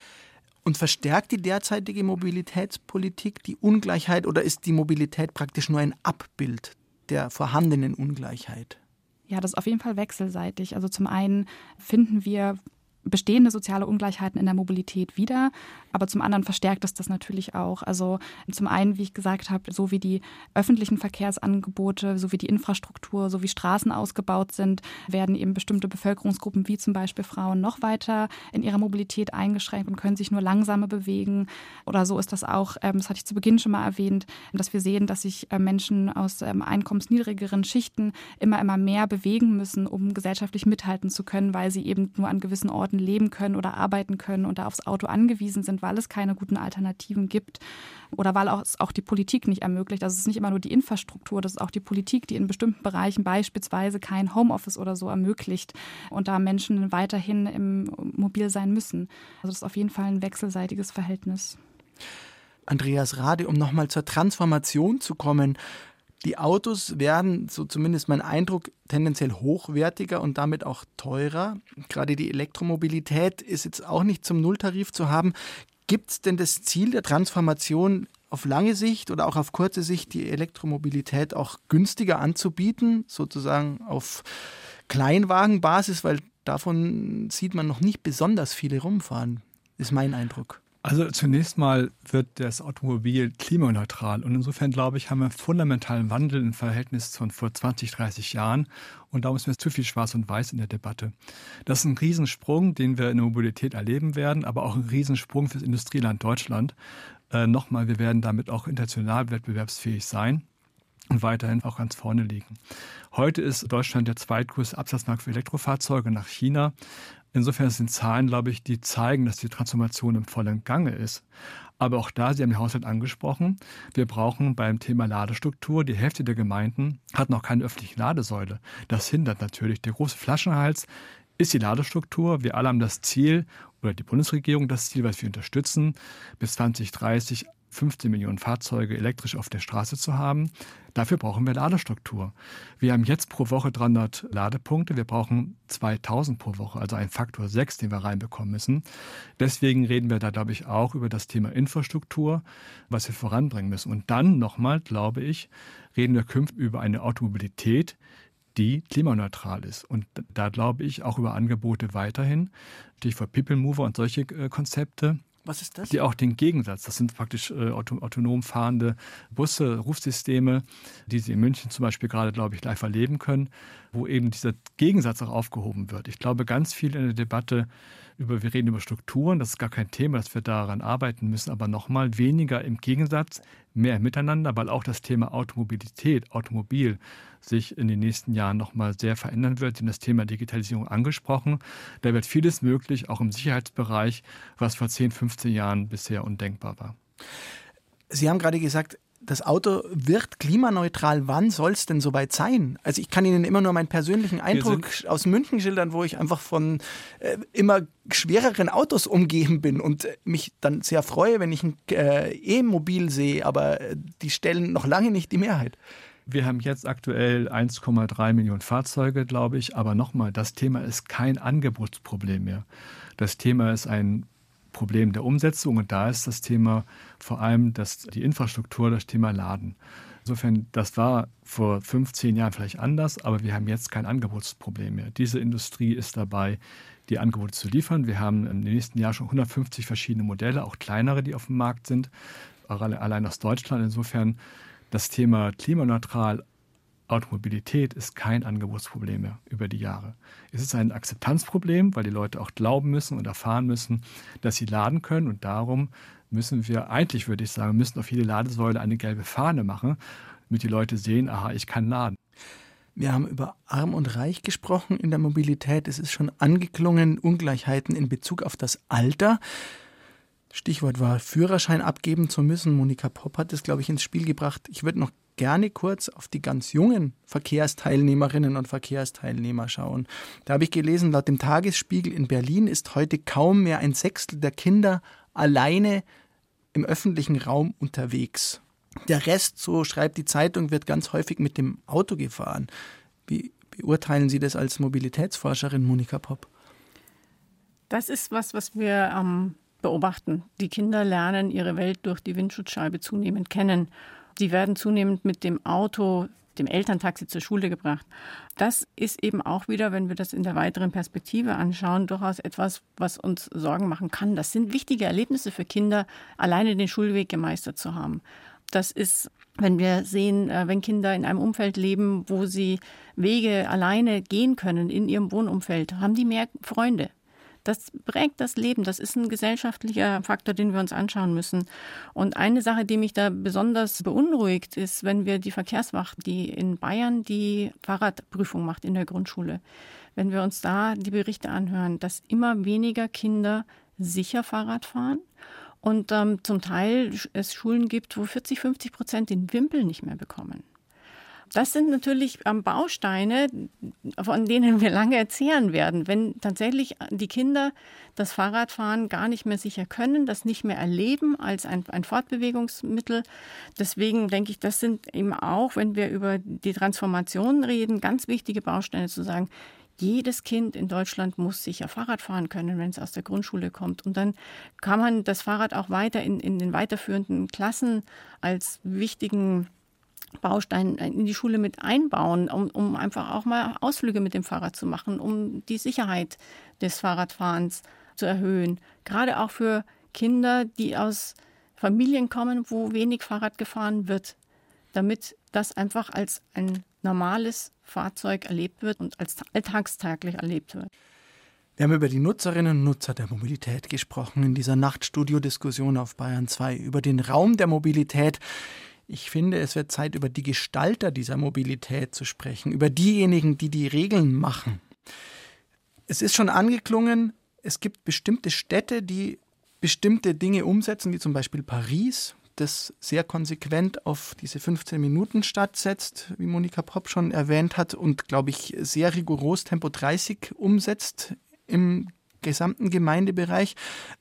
Und verstärkt die derzeitige Mobilitätspolitik die Ungleichheit oder ist die Mobilität praktisch nur ein Abbild der vorhandenen Ungleichheit? Ja, das ist auf jeden Fall wechselseitig. Also zum einen finden wir bestehende soziale Ungleichheiten in der Mobilität wieder, aber zum anderen verstärkt es das natürlich auch. Also zum einen, wie ich gesagt habe, so wie die öffentlichen Verkehrsangebote, so wie die Infrastruktur, so wie Straßen ausgebaut sind, werden eben bestimmte Bevölkerungsgruppen wie zum Beispiel Frauen noch weiter in ihrer Mobilität eingeschränkt und können sich nur langsamer bewegen. Oder so ist das auch, ähm, das hatte ich zu Beginn schon mal erwähnt, dass wir sehen, dass sich äh, Menschen aus ähm, einkommensniedrigeren Schichten immer, immer mehr bewegen müssen, um gesellschaftlich mithalten zu können, weil sie eben nur an gewissen Orten Orten leben können oder arbeiten können und da aufs Auto angewiesen sind, weil es keine guten Alternativen gibt oder weil es auch die Politik nicht ermöglicht. Also es ist nicht immer nur die Infrastruktur, das ist auch die Politik, die in bestimmten Bereichen beispielsweise kein Homeoffice oder so ermöglicht und da Menschen weiterhin im mobil sein müssen. Also das ist auf jeden Fall ein wechselseitiges Verhältnis. Andreas Rade, um nochmal zur Transformation zu kommen. Die Autos werden, so zumindest mein Eindruck, tendenziell hochwertiger und damit auch teurer. Gerade die Elektromobilität ist jetzt auch nicht zum Nulltarif zu haben. Gibt es denn das Ziel der Transformation auf lange Sicht oder auch auf kurze Sicht die Elektromobilität auch günstiger anzubieten, sozusagen auf Kleinwagenbasis, weil davon sieht man noch nicht besonders viele rumfahren, ist mein Eindruck. Also zunächst mal wird das Automobil klimaneutral und insofern glaube ich, haben wir einen fundamentalen Wandel im Verhältnis von vor 20, 30 Jahren und darum ist mir zu viel Schwarz und Weiß in der Debatte. Das ist ein Riesensprung, den wir in der Mobilität erleben werden, aber auch ein Riesensprung fürs Industrieland Deutschland. Äh, Nochmal, wir werden damit auch international wettbewerbsfähig sein und weiterhin auch ganz vorne liegen. Heute ist Deutschland der zweitgrößte Absatzmarkt für Elektrofahrzeuge nach China. Insofern sind Zahlen, glaube ich, die zeigen, dass die Transformation im vollen Gange ist. Aber auch da, Sie haben den Haushalt angesprochen, wir brauchen beim Thema Ladestruktur, die Hälfte der Gemeinden hat noch keine öffentliche Ladesäule. Das hindert natürlich. Der große Flaschenhals ist die Ladestruktur. Wir alle haben das Ziel, oder die Bundesregierung das Ziel, was wir unterstützen, bis 2030 15 Millionen Fahrzeuge elektrisch auf der Straße zu haben. Dafür brauchen wir Ladestruktur. Wir haben jetzt pro Woche 300 Ladepunkte. Wir brauchen 2000 pro Woche, also ein Faktor 6, den wir reinbekommen müssen. Deswegen reden wir da, glaube ich, auch über das Thema Infrastruktur, was wir voranbringen müssen. Und dann nochmal, glaube ich, reden wir künftig über eine Automobilität, die klimaneutral ist. Und da glaube ich auch über Angebote weiterhin, Stichwort People Mover und solche äh, Konzepte. Was ist das? Die auch den Gegensatz, das sind praktisch äh, autonom fahrende Busse, Rufsysteme, die Sie in München zum Beispiel gerade, glaube ich, live erleben können, wo eben dieser Gegensatz auch aufgehoben wird. Ich glaube, ganz viel in der Debatte über, wir reden über Strukturen, das ist gar kein Thema, dass wir daran arbeiten müssen, aber nochmal weniger im Gegensatz, mehr miteinander, weil auch das Thema Automobilität, Automobil sich in den nächsten Jahren nochmal sehr verändern wird. Sie haben das Thema Digitalisierung angesprochen. Da wird vieles möglich, auch im Sicherheitsbereich, was vor 10, 15 Jahren bisher undenkbar war. Sie haben gerade gesagt, das Auto wird klimaneutral. Wann soll es denn soweit sein? Also ich kann Ihnen immer nur meinen persönlichen Eindruck aus München schildern, wo ich einfach von äh, immer schwereren Autos umgeben bin und mich dann sehr freue, wenn ich ein äh, E-Mobil sehe, aber äh, die stellen noch lange nicht die Mehrheit. Wir haben jetzt aktuell 1,3 Millionen Fahrzeuge, glaube ich. Aber nochmal, das Thema ist kein Angebotsproblem mehr. Das Thema ist ein Problem der Umsetzung und da ist das Thema vor allem das, die Infrastruktur, das Thema Laden. Insofern, das war vor 15 Jahren vielleicht anders, aber wir haben jetzt kein Angebotsproblem mehr. Diese Industrie ist dabei, die Angebote zu liefern. Wir haben im nächsten Jahr schon 150 verschiedene Modelle, auch kleinere, die auf dem Markt sind, allein aus Deutschland. Insofern das Thema klimaneutral Automobilität ist kein Angebotsproblem mehr über die Jahre. Es ist ein Akzeptanzproblem, weil die Leute auch glauben müssen und erfahren müssen, dass sie laden können. Und darum müssen wir eigentlich, würde ich sagen, müssen auf jede Ladesäule eine gelbe Fahne machen, damit die Leute sehen, aha, ich kann laden. Wir haben über Arm und Reich gesprochen in der Mobilität. Es ist schon angeklungen, Ungleichheiten in Bezug auf das Alter. Stichwort war Führerschein abgeben zu müssen. Monika Popp hat es, glaube ich, ins Spiel gebracht. Ich würde noch gerne kurz auf die ganz jungen Verkehrsteilnehmerinnen und Verkehrsteilnehmer schauen. Da habe ich gelesen, laut dem Tagesspiegel in Berlin ist heute kaum mehr ein Sechstel der Kinder alleine im öffentlichen Raum unterwegs. Der Rest, so schreibt die Zeitung, wird ganz häufig mit dem Auto gefahren. Wie beurteilen Sie das als Mobilitätsforscherin, Monika Popp? Das ist was, was wir ähm, beobachten. Die Kinder lernen ihre Welt durch die Windschutzscheibe zunehmend kennen. Sie werden zunehmend mit dem Auto, dem Elterntaxi zur Schule gebracht. Das ist eben auch wieder, wenn wir das in der weiteren Perspektive anschauen, durchaus etwas, was uns Sorgen machen kann. Das sind wichtige Erlebnisse für Kinder, alleine den Schulweg gemeistert zu haben. Das ist, wenn wir sehen, äh, wenn Kinder in einem Umfeld leben, wo sie Wege alleine gehen können in ihrem Wohnumfeld, haben die mehr Freunde. Das prägt das Leben. Das ist ein gesellschaftlicher Faktor, den wir uns anschauen müssen. Und eine Sache, die mich da besonders beunruhigt, ist, wenn wir die Verkehrswacht, die in Bayern die Fahrradprüfung macht in der Grundschule, wenn wir uns da die Berichte anhören, dass immer weniger Kinder sicher Fahrrad fahren und ähm, zum Teil es Schulen gibt, wo 40, 50 Prozent den Wimpel nicht mehr bekommen. Das sind natürlich ähm, Bausteine, von denen wir lange erzählen werden. Wenn tatsächlich die Kinder das Fahrradfahren gar nicht mehr sicher können, das nicht mehr erleben als ein, ein Fortbewegungsmittel. Deswegen denke ich, das sind eben auch, wenn wir über die Transformation reden, ganz wichtige Bausteine zu sagen, jedes Kind in Deutschland muss sicher Fahrrad fahren können, wenn es aus der Grundschule kommt. Und dann kann man das Fahrrad auch weiter in, in den weiterführenden Klassen als wichtigen Baustein in die Schule mit einbauen, um, um einfach auch mal Ausflüge mit dem Fahrrad zu machen, um die Sicherheit des Fahrradfahrens zu erhöhen. Gerade auch für Kinder, die aus Familien kommen, wo wenig Fahrrad gefahren wird, damit das einfach als ein normales Fahrzeug erlebt wird und als alltagstaglich erlebt wird. Wir haben über die Nutzerinnen und Nutzer der Mobilität gesprochen in dieser Nachtstudio-Diskussion auf Bayern 2, über den Raum der Mobilität. Ich finde, es wird Zeit, über die Gestalter dieser Mobilität zu sprechen, über diejenigen, die die Regeln machen. Es ist schon angeklungen, es gibt bestimmte Städte, die bestimmte Dinge umsetzen, wie zum Beispiel Paris, das sehr konsequent auf diese 15 Minuten Stadt setzt, wie Monika Popp schon erwähnt hat, und, glaube ich, sehr rigoros Tempo 30 umsetzt im gesamten Gemeindebereich.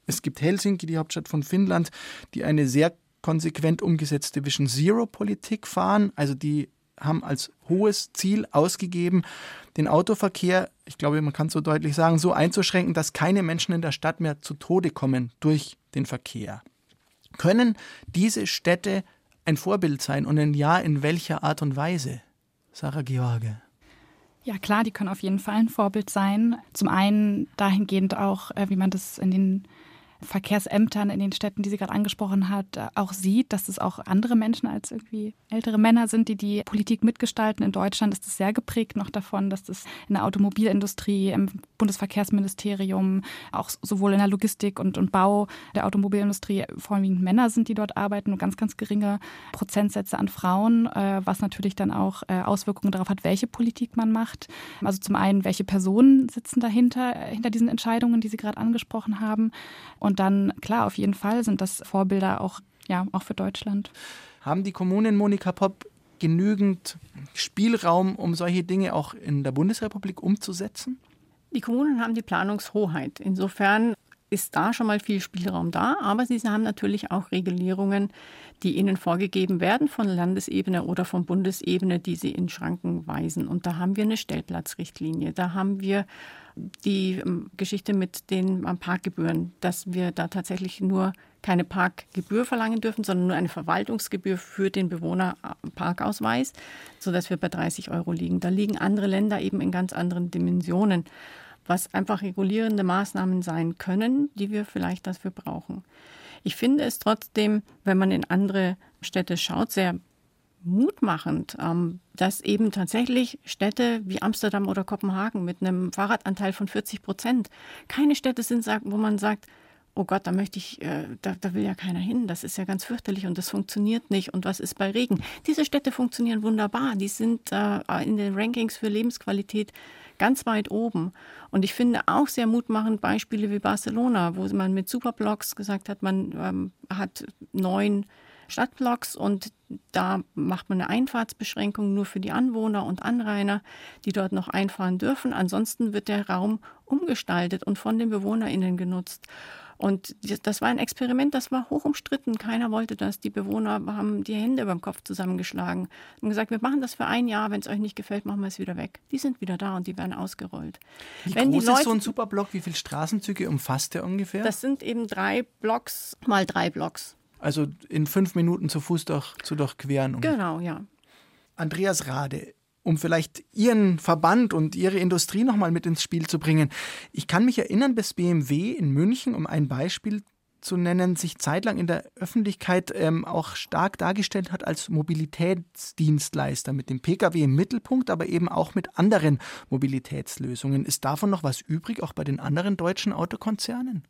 Es gibt Helsinki, die Hauptstadt von Finnland, die eine sehr konsequent umgesetzte Vision Zero Politik fahren. Also die haben als hohes Ziel ausgegeben, den Autoverkehr, ich glaube, man kann es so deutlich sagen, so einzuschränken, dass keine Menschen in der Stadt mehr zu Tode kommen durch den Verkehr. Können diese Städte ein Vorbild sein und ein Ja, in welcher Art und Weise? Sarah George. Ja, klar, die können auf jeden Fall ein Vorbild sein. Zum einen dahingehend auch, äh, wie man das in den Verkehrsämtern in den Städten, die sie gerade angesprochen hat, äh, auch sieht, dass es auch andere Menschen als irgendwie ältere Männer sind, die die Politik mitgestalten. In Deutschland ist es sehr geprägt noch davon, dass das in der Automobilindustrie, im Bundesverkehrsministerium, auch sowohl in der Logistik und, und Bau der Automobilindustrie vorwiegend Männer sind, die dort arbeiten und ganz, ganz geringe Prozentsätze an Frauen, äh, was natürlich dann auch äh, Auswirkungen darauf hat, welche Politik man macht. Also zum einen, welche Personen sitzen dahinter, hinter diesen Entscheidungen, die Sie gerade angesprochen haben. Dann, klar, auf jeden Fall sind das Vorbilder auch, ja, auch für Deutschland. Haben die Kommunen, Monika Popp, genügend Spielraum, um solche Dinge auch in der Bundesrepublik umzusetzen? Die Kommunen haben die Planungshoheit. Insofern ist da schon mal viel Spielraum da, aber sie haben natürlich auch Regulierungen, die ihnen vorgegeben werden von Landesebene oder von Bundesebene, die sie in Schranken weisen. Und da haben wir eine Stellplatzrichtlinie, da haben wir die ähm, Geschichte mit den ähm, Parkgebühren, dass wir da tatsächlich nur keine Parkgebühr verlangen dürfen, sondern nur eine Verwaltungsgebühr für den Bewohnerparkausweis, sodass wir bei 30 Euro liegen. Da liegen andere Länder eben in ganz anderen Dimensionen, was einfach regulierende Maßnahmen sein können, die wir vielleicht dafür brauchen. Ich finde es trotzdem, wenn man in andere Städte schaut, sehr mutmachend, ähm, dass eben tatsächlich Städte wie Amsterdam oder Kopenhagen mit einem Fahrradanteil von 40 Prozent keine Städte sind, wo man sagt, oh Gott, da möchte ich, äh, da, da will ja keiner hin, das ist ja ganz fürchterlich und das funktioniert nicht. Und was ist bei Regen? Diese Städte funktionieren wunderbar, die sind äh, in den Rankings für Lebensqualität ganz weit oben. Und ich finde auch sehr mutmachend Beispiele wie Barcelona, wo man mit Superblocks gesagt hat, man ähm, hat neun Stadtblocks und da macht man eine Einfahrtsbeschränkung nur für die Anwohner und Anrainer, die dort noch einfahren dürfen. Ansonsten wird der Raum umgestaltet und von den BewohnerInnen genutzt. Und das war ein Experiment, das war hoch umstritten. Keiner wollte das. Die Bewohner haben die Hände beim Kopf zusammengeschlagen und gesagt, wir machen das für ein Jahr. Wenn es euch nicht gefällt, machen wir es wieder weg. Die sind wieder da und die werden ausgerollt. Wie Wenn groß Leute, ist so ein Superblock? Wie viele Straßenzüge umfasst der ungefähr? Das sind eben drei Blocks mal drei Blocks. Also in fünf Minuten zu Fuß durch, zu durchqueren. Genau, ja. Andreas Rade, um vielleicht Ihren Verband und Ihre Industrie nochmal mit ins Spiel zu bringen. Ich kann mich erinnern, bis BMW in München, um ein Beispiel zu nennen, sich zeitlang in der Öffentlichkeit ähm, auch stark dargestellt hat als Mobilitätsdienstleister mit dem Pkw im Mittelpunkt, aber eben auch mit anderen Mobilitätslösungen. Ist davon noch was übrig, auch bei den anderen deutschen Autokonzernen?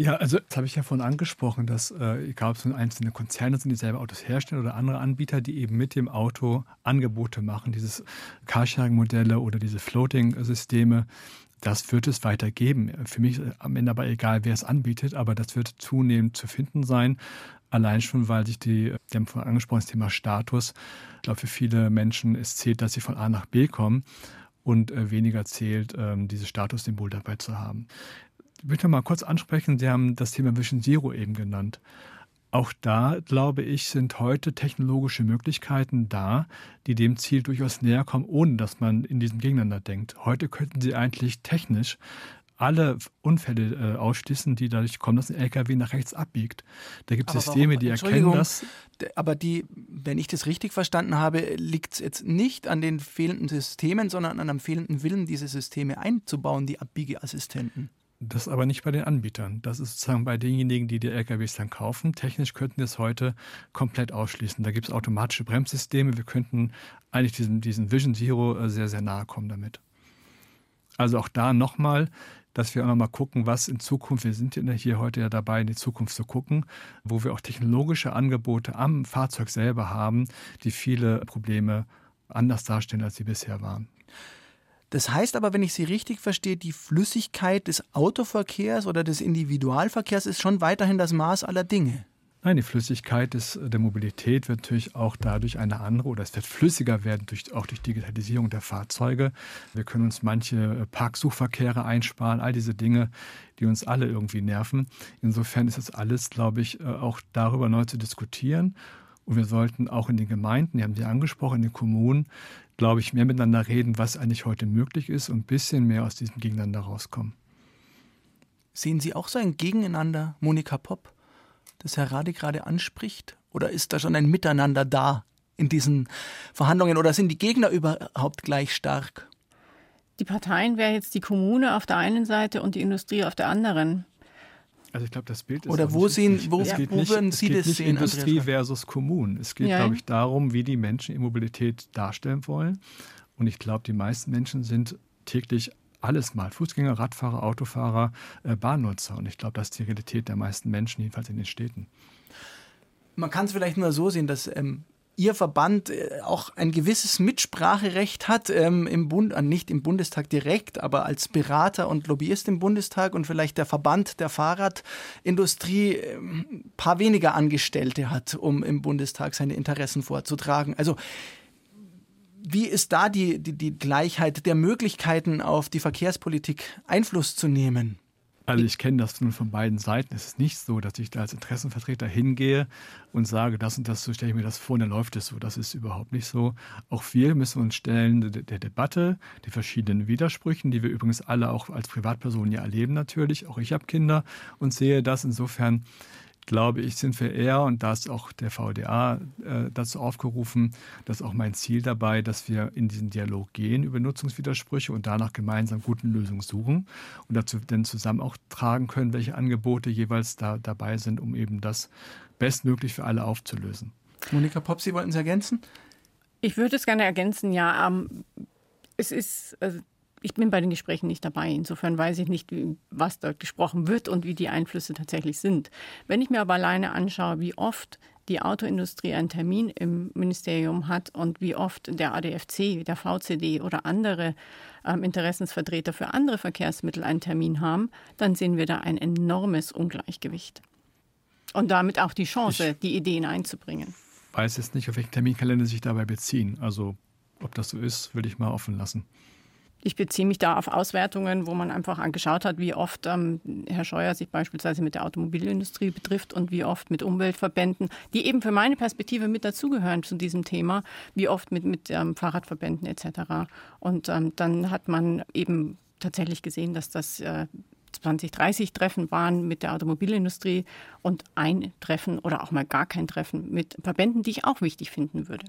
Ja, also das habe ich ja vorhin angesprochen, dass äh, egal ob es einzelne Konzerne sind, die selber Autos herstellen oder andere Anbieter, die eben mit dem Auto Angebote machen, dieses Carsharing-Modelle oder diese Floating-Systeme, das wird es weitergeben. Für mich ist am Ende aber egal, wer es anbietet, aber das wird zunehmend zu finden sein. Allein schon, weil sich die, die haben vorhin angesprochen, Thema Status, ich glaube, für viele Menschen es zählt, dass sie von A nach B kommen und äh, weniger zählt, ähm, dieses Statussymbol dabei zu haben. Ich möchte mal kurz ansprechen, Sie haben das Thema Vision Zero eben genannt. Auch da, glaube ich, sind heute technologische Möglichkeiten da, die dem Ziel durchaus näher kommen, ohne dass man in diesem Gegeneinander denkt. Heute könnten Sie eigentlich technisch alle Unfälle äh, ausschließen, die dadurch kommen, dass ein LKW nach rechts abbiegt. Da gibt es Systeme, warum? die erkennen das. Aber die, wenn ich das richtig verstanden habe, liegt es jetzt nicht an den fehlenden Systemen, sondern an einem fehlenden Willen, diese Systeme einzubauen, die Abbiegeassistenten. Das aber nicht bei den Anbietern. Das ist sozusagen bei denjenigen, die die LKWs dann kaufen. Technisch könnten wir es heute komplett ausschließen. Da gibt es automatische Bremssysteme. Wir könnten eigentlich diesem, diesem Vision Zero äh, sehr, sehr nahe kommen damit. Also auch da nochmal, dass wir auch nochmal gucken, was in Zukunft, wir sind hier heute ja dabei, in die Zukunft zu gucken, wo wir auch technologische Angebote am Fahrzeug selber haben, die viele Probleme anders darstellen, als sie bisher waren. Das heißt aber, wenn ich Sie richtig verstehe, die Flüssigkeit des Autoverkehrs oder des Individualverkehrs ist schon weiterhin das Maß aller Dinge. Nein, die Flüssigkeit des, der Mobilität wird natürlich auch dadurch eine andere oder es wird flüssiger werden, durch, auch durch Digitalisierung der Fahrzeuge. Wir können uns manche äh, Parksuchverkehre einsparen, all diese Dinge, die uns alle irgendwie nerven. Insofern ist das alles, glaube ich, äh, auch darüber neu zu diskutieren. Und wir sollten auch in den Gemeinden, die haben Sie angesprochen, in den Kommunen, glaube ich, mehr miteinander reden, was eigentlich heute möglich ist und ein bisschen mehr aus diesem Gegeneinander rauskommen. Sehen Sie auch so ein Gegeneinander, Monika Popp? das Herr Rade gerade anspricht? Oder ist da schon ein Miteinander da in diesen Verhandlungen? Oder sind die Gegner überhaupt gleich stark? Die Parteien wäre jetzt die Kommune auf der einen Seite und die Industrie auf der anderen. Also ich glaube, das Bild ist oder wo sehen, wo, ja. wo nicht, würden Sie das nicht sehen? Industrie versus Kommunen. Es geht, ja. glaube ich, darum, wie die Menschen Immobilität darstellen wollen. Und ich glaube, die meisten Menschen sind täglich alles mal. Fußgänger, Radfahrer, Autofahrer, äh, Bahnnutzer. Und ich glaube, das ist die Realität der meisten Menschen, jedenfalls in den Städten. Man kann es vielleicht nur so sehen, dass ähm, Ihr Verband äh, auch ein gewisses Mitspracherecht hat, ähm, im Bund, äh, nicht im Bundestag direkt, aber als Berater und Lobbyist im Bundestag und vielleicht der Verband der Fahrradindustrie ein ähm, paar weniger Angestellte hat, um im Bundestag seine Interessen vorzutragen. Also wie ist da die, die, die Gleichheit der Möglichkeiten, auf die Verkehrspolitik Einfluss zu nehmen? Also ich kenne das nun von beiden Seiten. Es ist nicht so, dass ich da als Interessenvertreter hingehe und sage, das und das, so stelle ich mir das vor, und dann läuft es so. Das ist überhaupt nicht so. Auch wir müssen uns stellen der, der Debatte, die verschiedenen Widersprüchen, die wir übrigens alle auch als Privatpersonen ja erleben natürlich. Auch ich habe Kinder und sehe das. Insofern glaube ich, sind wir eher, und da ist auch der VDA äh, dazu aufgerufen, das ist auch mein Ziel dabei, dass wir in diesen Dialog gehen über Nutzungswidersprüche und danach gemeinsam guten Lösungen suchen und dazu dann zusammen auch tragen können, welche Angebote jeweils da dabei sind, um eben das bestmöglich für alle aufzulösen. Monika Popp, Sie wollten es ergänzen? Ich würde es gerne ergänzen, ja. Ähm, es ist, also ich bin bei den Gesprächen nicht dabei. Insofern weiß ich nicht, was dort gesprochen wird und wie die Einflüsse tatsächlich sind. Wenn ich mir aber alleine anschaue, wie oft die Autoindustrie einen Termin im Ministerium hat und wie oft der ADFC, der VCD oder andere ähm, Interessensvertreter für andere Verkehrsmittel einen Termin haben, dann sehen wir da ein enormes Ungleichgewicht. Und damit auch die Chance, ich die Ideen einzubringen. Ich weiß jetzt nicht, auf welchen Terminkalender sich dabei beziehen. Also ob das so ist, würde ich mal offen lassen. Ich beziehe mich da auf Auswertungen, wo man einfach angeschaut hat, wie oft ähm, Herr Scheuer sich beispielsweise mit der Automobilindustrie betrifft und wie oft mit Umweltverbänden, die eben für meine Perspektive mit dazugehören zu diesem Thema, wie oft mit, mit ähm, Fahrradverbänden etc. Und ähm, dann hat man eben tatsächlich gesehen, dass das äh, 20, 30 Treffen waren mit der Automobilindustrie und ein Treffen oder auch mal gar kein Treffen mit Verbänden, die ich auch wichtig finden würde.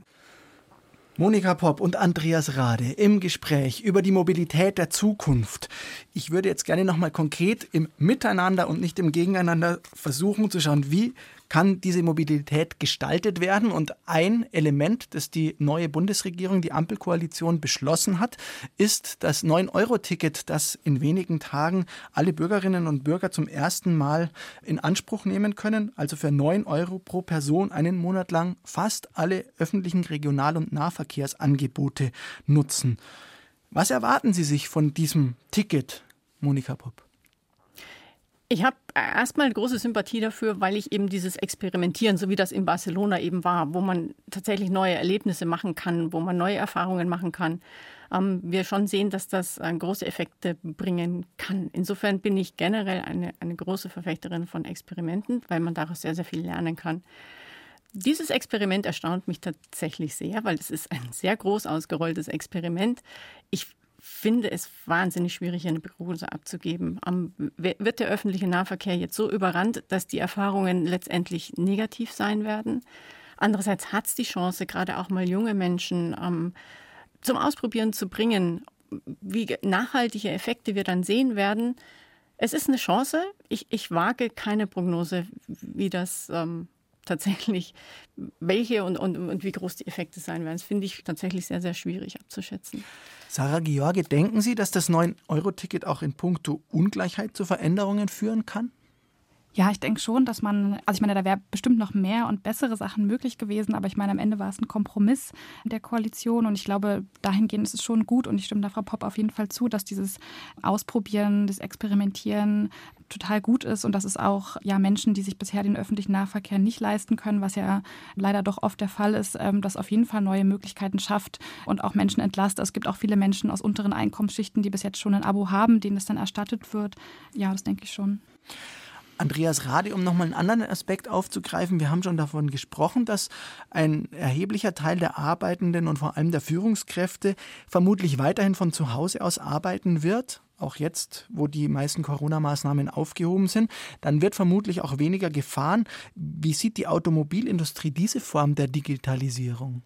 Monika Popp und Andreas Rade im Gespräch über die Mobilität der Zukunft. Ich würde jetzt gerne nochmal konkret im Miteinander und nicht im Gegeneinander versuchen zu schauen, wie kann diese Mobilität gestaltet werden. Und ein Element, das die neue Bundesregierung, die Ampelkoalition beschlossen hat, ist das 9-Euro-Ticket, das in wenigen Tagen alle Bürgerinnen und Bürger zum ersten Mal in Anspruch nehmen können. Also für 9 Euro pro Person einen Monat lang fast alle öffentlichen Regional- und Nahverkehrsangebote nutzen. Was erwarten Sie sich von diesem Ticket, Monika Popp? Ich habe erstmal große Sympathie dafür, weil ich eben dieses Experimentieren, so wie das in Barcelona eben war, wo man tatsächlich neue Erlebnisse machen kann, wo man neue Erfahrungen machen kann, ähm, wir schon sehen, dass das äh, große Effekte bringen kann. Insofern bin ich generell eine, eine große Verfechterin von Experimenten, weil man daraus sehr, sehr viel lernen kann. Dieses Experiment erstaunt mich tatsächlich sehr, weil es ist ein sehr groß ausgerolltes Experiment. Ich finde es wahnsinnig schwierig, eine Prognose abzugeben. wird der öffentliche Nahverkehr jetzt so überrannt, dass die Erfahrungen letztendlich negativ sein werden? Andererseits hat es die Chance, gerade auch mal junge Menschen ähm, zum Ausprobieren zu bringen, wie nachhaltige Effekte wir dann sehen werden. Es ist eine Chance. Ich, ich wage keine Prognose, wie das ähm, tatsächlich, welche und, und, und wie groß die Effekte sein werden. Das finde ich tatsächlich sehr, sehr schwierig abzuschätzen. Sarah George, denken Sie, dass das 9-Euro-Ticket auch in puncto Ungleichheit zu Veränderungen führen kann? Ja, ich denke schon, dass man, also ich meine, da wäre bestimmt noch mehr und bessere Sachen möglich gewesen, aber ich meine, am Ende war es ein Kompromiss der Koalition und ich glaube, dahingehend ist es schon gut und ich stimme da Frau Popp auf jeden Fall zu, dass dieses Ausprobieren, das Experimentieren total gut ist und dass es auch ja Menschen, die sich bisher den öffentlichen Nahverkehr nicht leisten können, was ja leider doch oft der Fall ist, ähm, das auf jeden Fall neue Möglichkeiten schafft und auch Menschen entlastet. Es gibt auch viele Menschen aus unteren Einkommensschichten, die bis jetzt schon ein Abo haben, denen es dann erstattet wird. Ja, das denke ich schon. Andreas Rade, um nochmal einen anderen Aspekt aufzugreifen, wir haben schon davon gesprochen, dass ein erheblicher Teil der Arbeitenden und vor allem der Führungskräfte vermutlich weiterhin von zu Hause aus arbeiten wird. Auch jetzt, wo die meisten Corona-Maßnahmen aufgehoben sind, dann wird vermutlich auch weniger gefahren. Wie sieht die Automobilindustrie diese Form der Digitalisierung?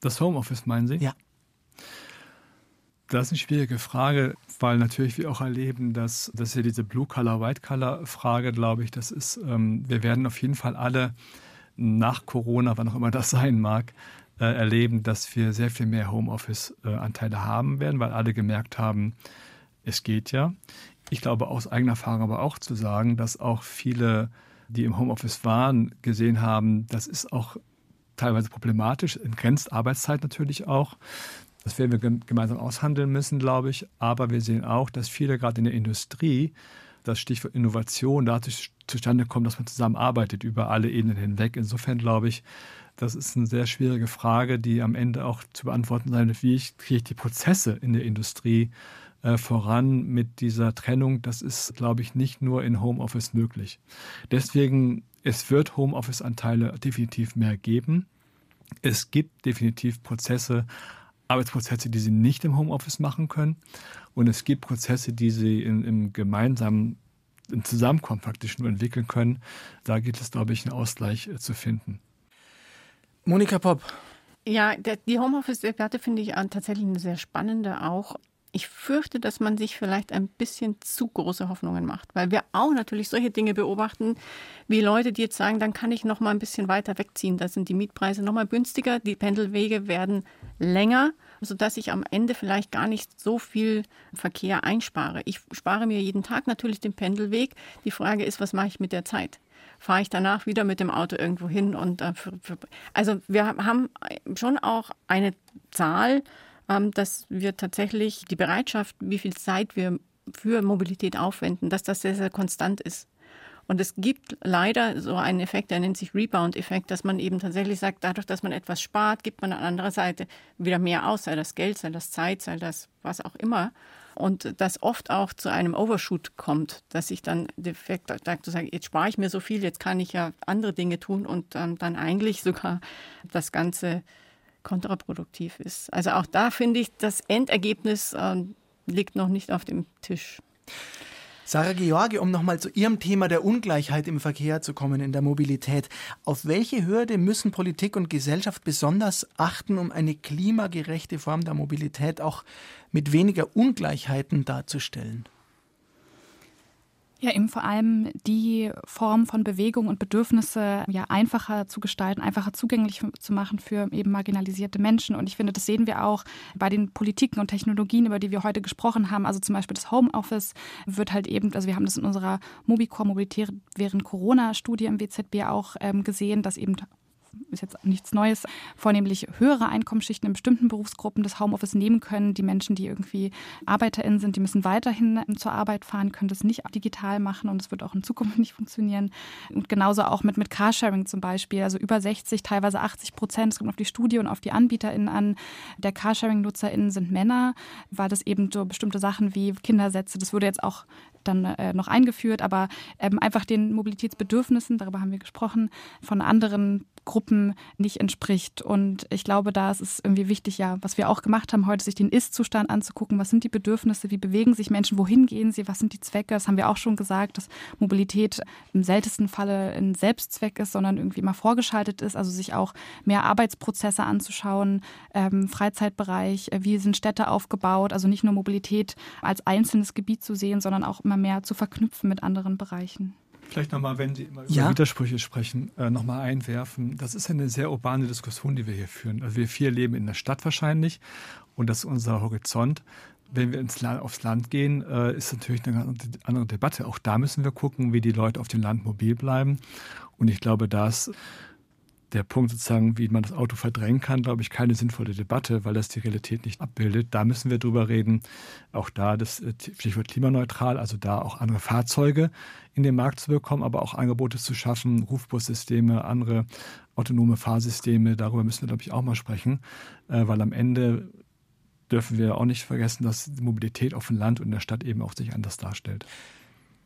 Das Homeoffice meinen Sie? Ja. Das ist eine schwierige Frage, weil natürlich wir auch erleben, dass, dass ja diese Blue-Color, White-Color-Frage, glaube ich, das ist, ähm, wir werden auf jeden Fall alle nach Corona, wann auch immer das sein mag, äh, erleben, dass wir sehr viel mehr Homeoffice-Anteile haben werden, weil alle gemerkt haben, es geht ja. Ich glaube aus eigener Erfahrung aber auch zu sagen, dass auch viele, die im Homeoffice waren, gesehen haben, das ist auch teilweise problematisch, in Grenzarbeitszeit natürlich auch. Das werden wir gemeinsam aushandeln müssen, glaube ich. Aber wir sehen auch, dass viele gerade in der Industrie das Stichwort Innovation dadurch zustande kommt, dass man zusammenarbeitet über alle Ebenen hinweg. Insofern glaube ich, das ist eine sehr schwierige Frage, die am Ende auch zu beantworten sein wird. Wie kriege ich die Prozesse in der Industrie äh, voran mit dieser Trennung? Das ist, glaube ich, nicht nur in Homeoffice möglich. Deswegen, es wird Homeoffice-Anteile definitiv mehr geben. Es gibt definitiv Prozesse, Arbeitsprozesse, die sie nicht im Homeoffice machen können. Und es gibt Prozesse, die sie in, im gemeinsamen im Zusammenkommen praktisch nur entwickeln können. Da geht es, glaube ich, einen Ausgleich äh, zu finden. Monika Popp. Ja, der, die Homeoffice-Debatte finde ich tatsächlich eine sehr spannende auch. Ich fürchte, dass man sich vielleicht ein bisschen zu große Hoffnungen macht, weil wir auch natürlich solche Dinge beobachten, wie Leute, die jetzt sagen, dann kann ich noch mal ein bisschen weiter wegziehen. Da sind die Mietpreise noch mal günstiger, die Pendelwege werden länger, sodass ich am Ende vielleicht gar nicht so viel Verkehr einspare. Ich spare mir jeden Tag natürlich den Pendelweg. Die Frage ist, was mache ich mit der Zeit? Fahre ich danach wieder mit dem Auto irgendwo hin und äh, für, für, also wir haben schon auch eine Zahl ähm, dass wir tatsächlich die Bereitschaft, wie viel Zeit wir für Mobilität aufwenden, dass das sehr, sehr konstant ist. Und es gibt leider so einen Effekt, der nennt sich Rebound-Effekt, dass man eben tatsächlich sagt, dadurch, dass man etwas spart, gibt man an anderer Seite wieder mehr aus, sei das Geld, sei das Zeit, sei das was auch immer. Und das oft auch zu einem Overshoot kommt, dass ich dann defekt zu sagen, jetzt spare ich mir so viel, jetzt kann ich ja andere Dinge tun und ähm, dann eigentlich sogar das Ganze kontraproduktiv ist. Also auch da finde ich, das Endergebnis äh, liegt noch nicht auf dem Tisch. Sarah George, um nochmal zu Ihrem Thema der Ungleichheit im Verkehr zu kommen, in der Mobilität. Auf welche Hürde müssen Politik und Gesellschaft besonders achten, um eine klimagerechte Form der Mobilität auch mit weniger Ungleichheiten darzustellen? Ja, eben vor allem die Form von Bewegung und Bedürfnisse ja einfacher zu gestalten, einfacher zugänglich zu machen für eben marginalisierte Menschen. Und ich finde, das sehen wir auch bei den Politiken und Technologien, über die wir heute gesprochen haben. Also zum Beispiel das Homeoffice wird halt eben, also wir haben das in unserer Mobicor Mobilität während Corona-Studie im WZB auch ähm, gesehen, dass eben ist jetzt nichts Neues, vornehmlich höhere Einkommensschichten in bestimmten Berufsgruppen das Homeoffice nehmen können. Die Menschen, die irgendwie ArbeiterInnen sind, die müssen weiterhin zur Arbeit fahren, können das nicht digital machen und es wird auch in Zukunft (laughs) nicht funktionieren. Und genauso auch mit, mit Carsharing zum Beispiel, also über 60, teilweise 80 Prozent, es kommt auf die Studie und auf die AnbieterInnen an, der Carsharing-NutzerInnen sind Männer, weil das eben so bestimmte Sachen wie Kindersätze, das wurde jetzt auch dann äh, noch eingeführt, aber ähm, einfach den Mobilitätsbedürfnissen, darüber haben wir gesprochen, von anderen Gruppen nicht entspricht. Und ich glaube, da ist es irgendwie wichtig, ja, was wir auch gemacht haben heute, sich den Ist-Zustand anzugucken. Was sind die Bedürfnisse? Wie bewegen sich Menschen? Wohin gehen sie? Was sind die Zwecke? Das haben wir auch schon gesagt, dass Mobilität im seltensten Falle ein Selbstzweck ist, sondern irgendwie mal vorgeschaltet ist. Also sich auch mehr Arbeitsprozesse anzuschauen, ähm, Freizeitbereich, äh, wie sind Städte aufgebaut? Also nicht nur Mobilität als einzelnes Gebiet zu sehen, sondern auch immer mehr zu verknüpfen mit anderen Bereichen. Vielleicht nochmal, wenn Sie immer über ja? Widersprüche sprechen, äh, nochmal einwerfen. Das ist eine sehr urbane Diskussion, die wir hier führen. Also wir vier leben in der Stadt wahrscheinlich und das ist unser Horizont. Wenn wir ins Land, aufs Land gehen, äh, ist natürlich eine andere Debatte. Auch da müssen wir gucken, wie die Leute auf dem Land mobil bleiben. Und ich glaube, dass der Punkt sozusagen, wie man das Auto verdrängen kann, glaube ich, keine sinnvolle Debatte, weil das die Realität nicht abbildet. Da müssen wir drüber reden. Auch da das äh, Stichwort klimaneutral, also da auch andere Fahrzeuge in den Markt zu bekommen, aber auch Angebote zu schaffen, Rufbussysteme, andere autonome Fahrsysteme. Darüber müssen wir, glaube ich, auch mal sprechen, äh, weil am Ende dürfen wir auch nicht vergessen, dass die Mobilität auf dem Land und in der Stadt eben auch sich anders darstellt.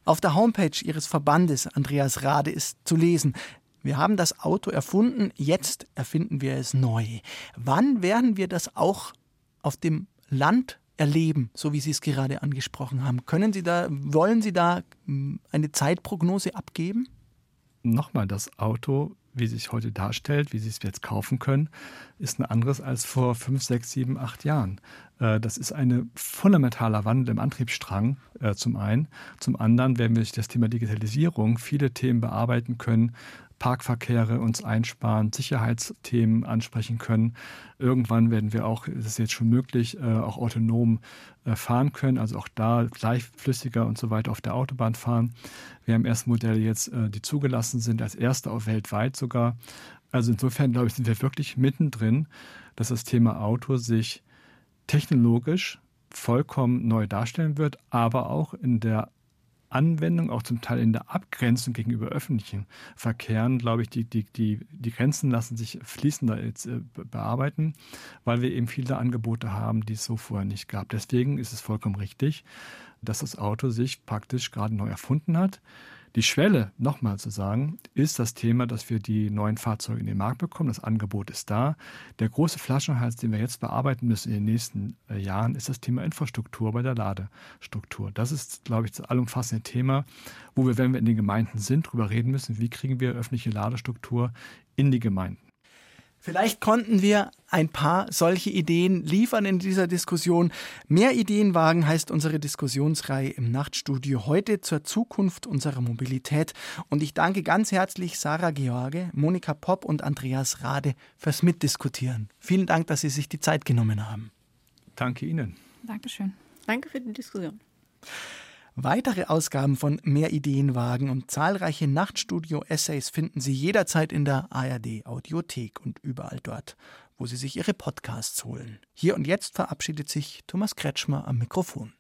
Auf der Homepage Ihres Verbandes, Andreas Rade, ist zu lesen, wir haben das Auto erfunden, jetzt erfinden wir es neu. Wann werden wir das auch auf dem Land erleben, so wie Sie es gerade angesprochen haben? Können Sie da, wollen Sie da hm, eine Zeitprognose abgeben? Nochmal, das Auto, wie es sich heute darstellt, wie Sie es jetzt kaufen können, ist ein anderes als vor fünf, sechs, sieben, acht Jahren. Äh, das ist ein fundamentaler Wandel im Antriebsstrang äh, zum einen. Zum anderen werden wir durch das Thema Digitalisierung viele Themen bearbeiten können, Parkverkehre uns einsparen, Sicherheitsthemen ansprechen können. Irgendwann werden wir auch, das ist jetzt schon möglich, äh, auch autonom äh, fahren können, also auch da gleichflüssiger und so weiter auf der Autobahn fahren. Wir haben erst Modelle jetzt, äh, die zugelassen sind, als erste auch weltweit sogar. Also insofern, glaube ich, sind wir wirklich mittendrin, dass das Thema Auto sich technologisch vollkommen neu darstellen wird, aber auch in der Anwendung, auch zum Teil in der Abgrenzung gegenüber öffentlichen Verkehren, glaube ich, die, die, die, die Grenzen lassen sich fließender jetzt äh, bearbeiten, weil wir eben viele Angebote haben, die es so vorher nicht gab. Deswegen ist es vollkommen richtig, dass das Auto sich praktisch gerade neu erfunden hat. Die Schwelle, nochmal zu sagen, ist das Thema, dass wir die neuen Fahrzeuge in den Markt bekommen. Das Angebot ist da. Der große Flaschenhals, den wir jetzt bearbeiten müssen in den nächsten äh, Jahren, ist das Thema Infrastruktur bei der Ladestruktur. Das ist, glaube ich, das allumfassende Thema, wo wir, wenn wir in den Gemeinden sind, darüber reden müssen, wie kriegen wir öffentliche Ladestruktur in die Gemeinden. Vielleicht konnten wir ein paar solche Ideen liefern in dieser Diskussion. Mehr Ideen wagen heißt unsere Diskussionsreihe im Nachtstudio heute zur Zukunft unserer Mobilität. Und ich danke ganz herzlich Sarah George, Monika Popp und Andreas Rade fürs Mitdiskutieren. Vielen Dank, dass Sie sich die Zeit genommen haben. Danke Ihnen. Dankeschön. Danke für die Diskussion. Weitere Ausgaben von Mehr Ideenwagen und zahlreiche Nachtstudio-Essays finden Sie jederzeit in der ARD Audiothek und überall dort, wo Sie sich Ihre Podcasts holen. Hier und jetzt verabschiedet sich Thomas Kretschmer am Mikrofon.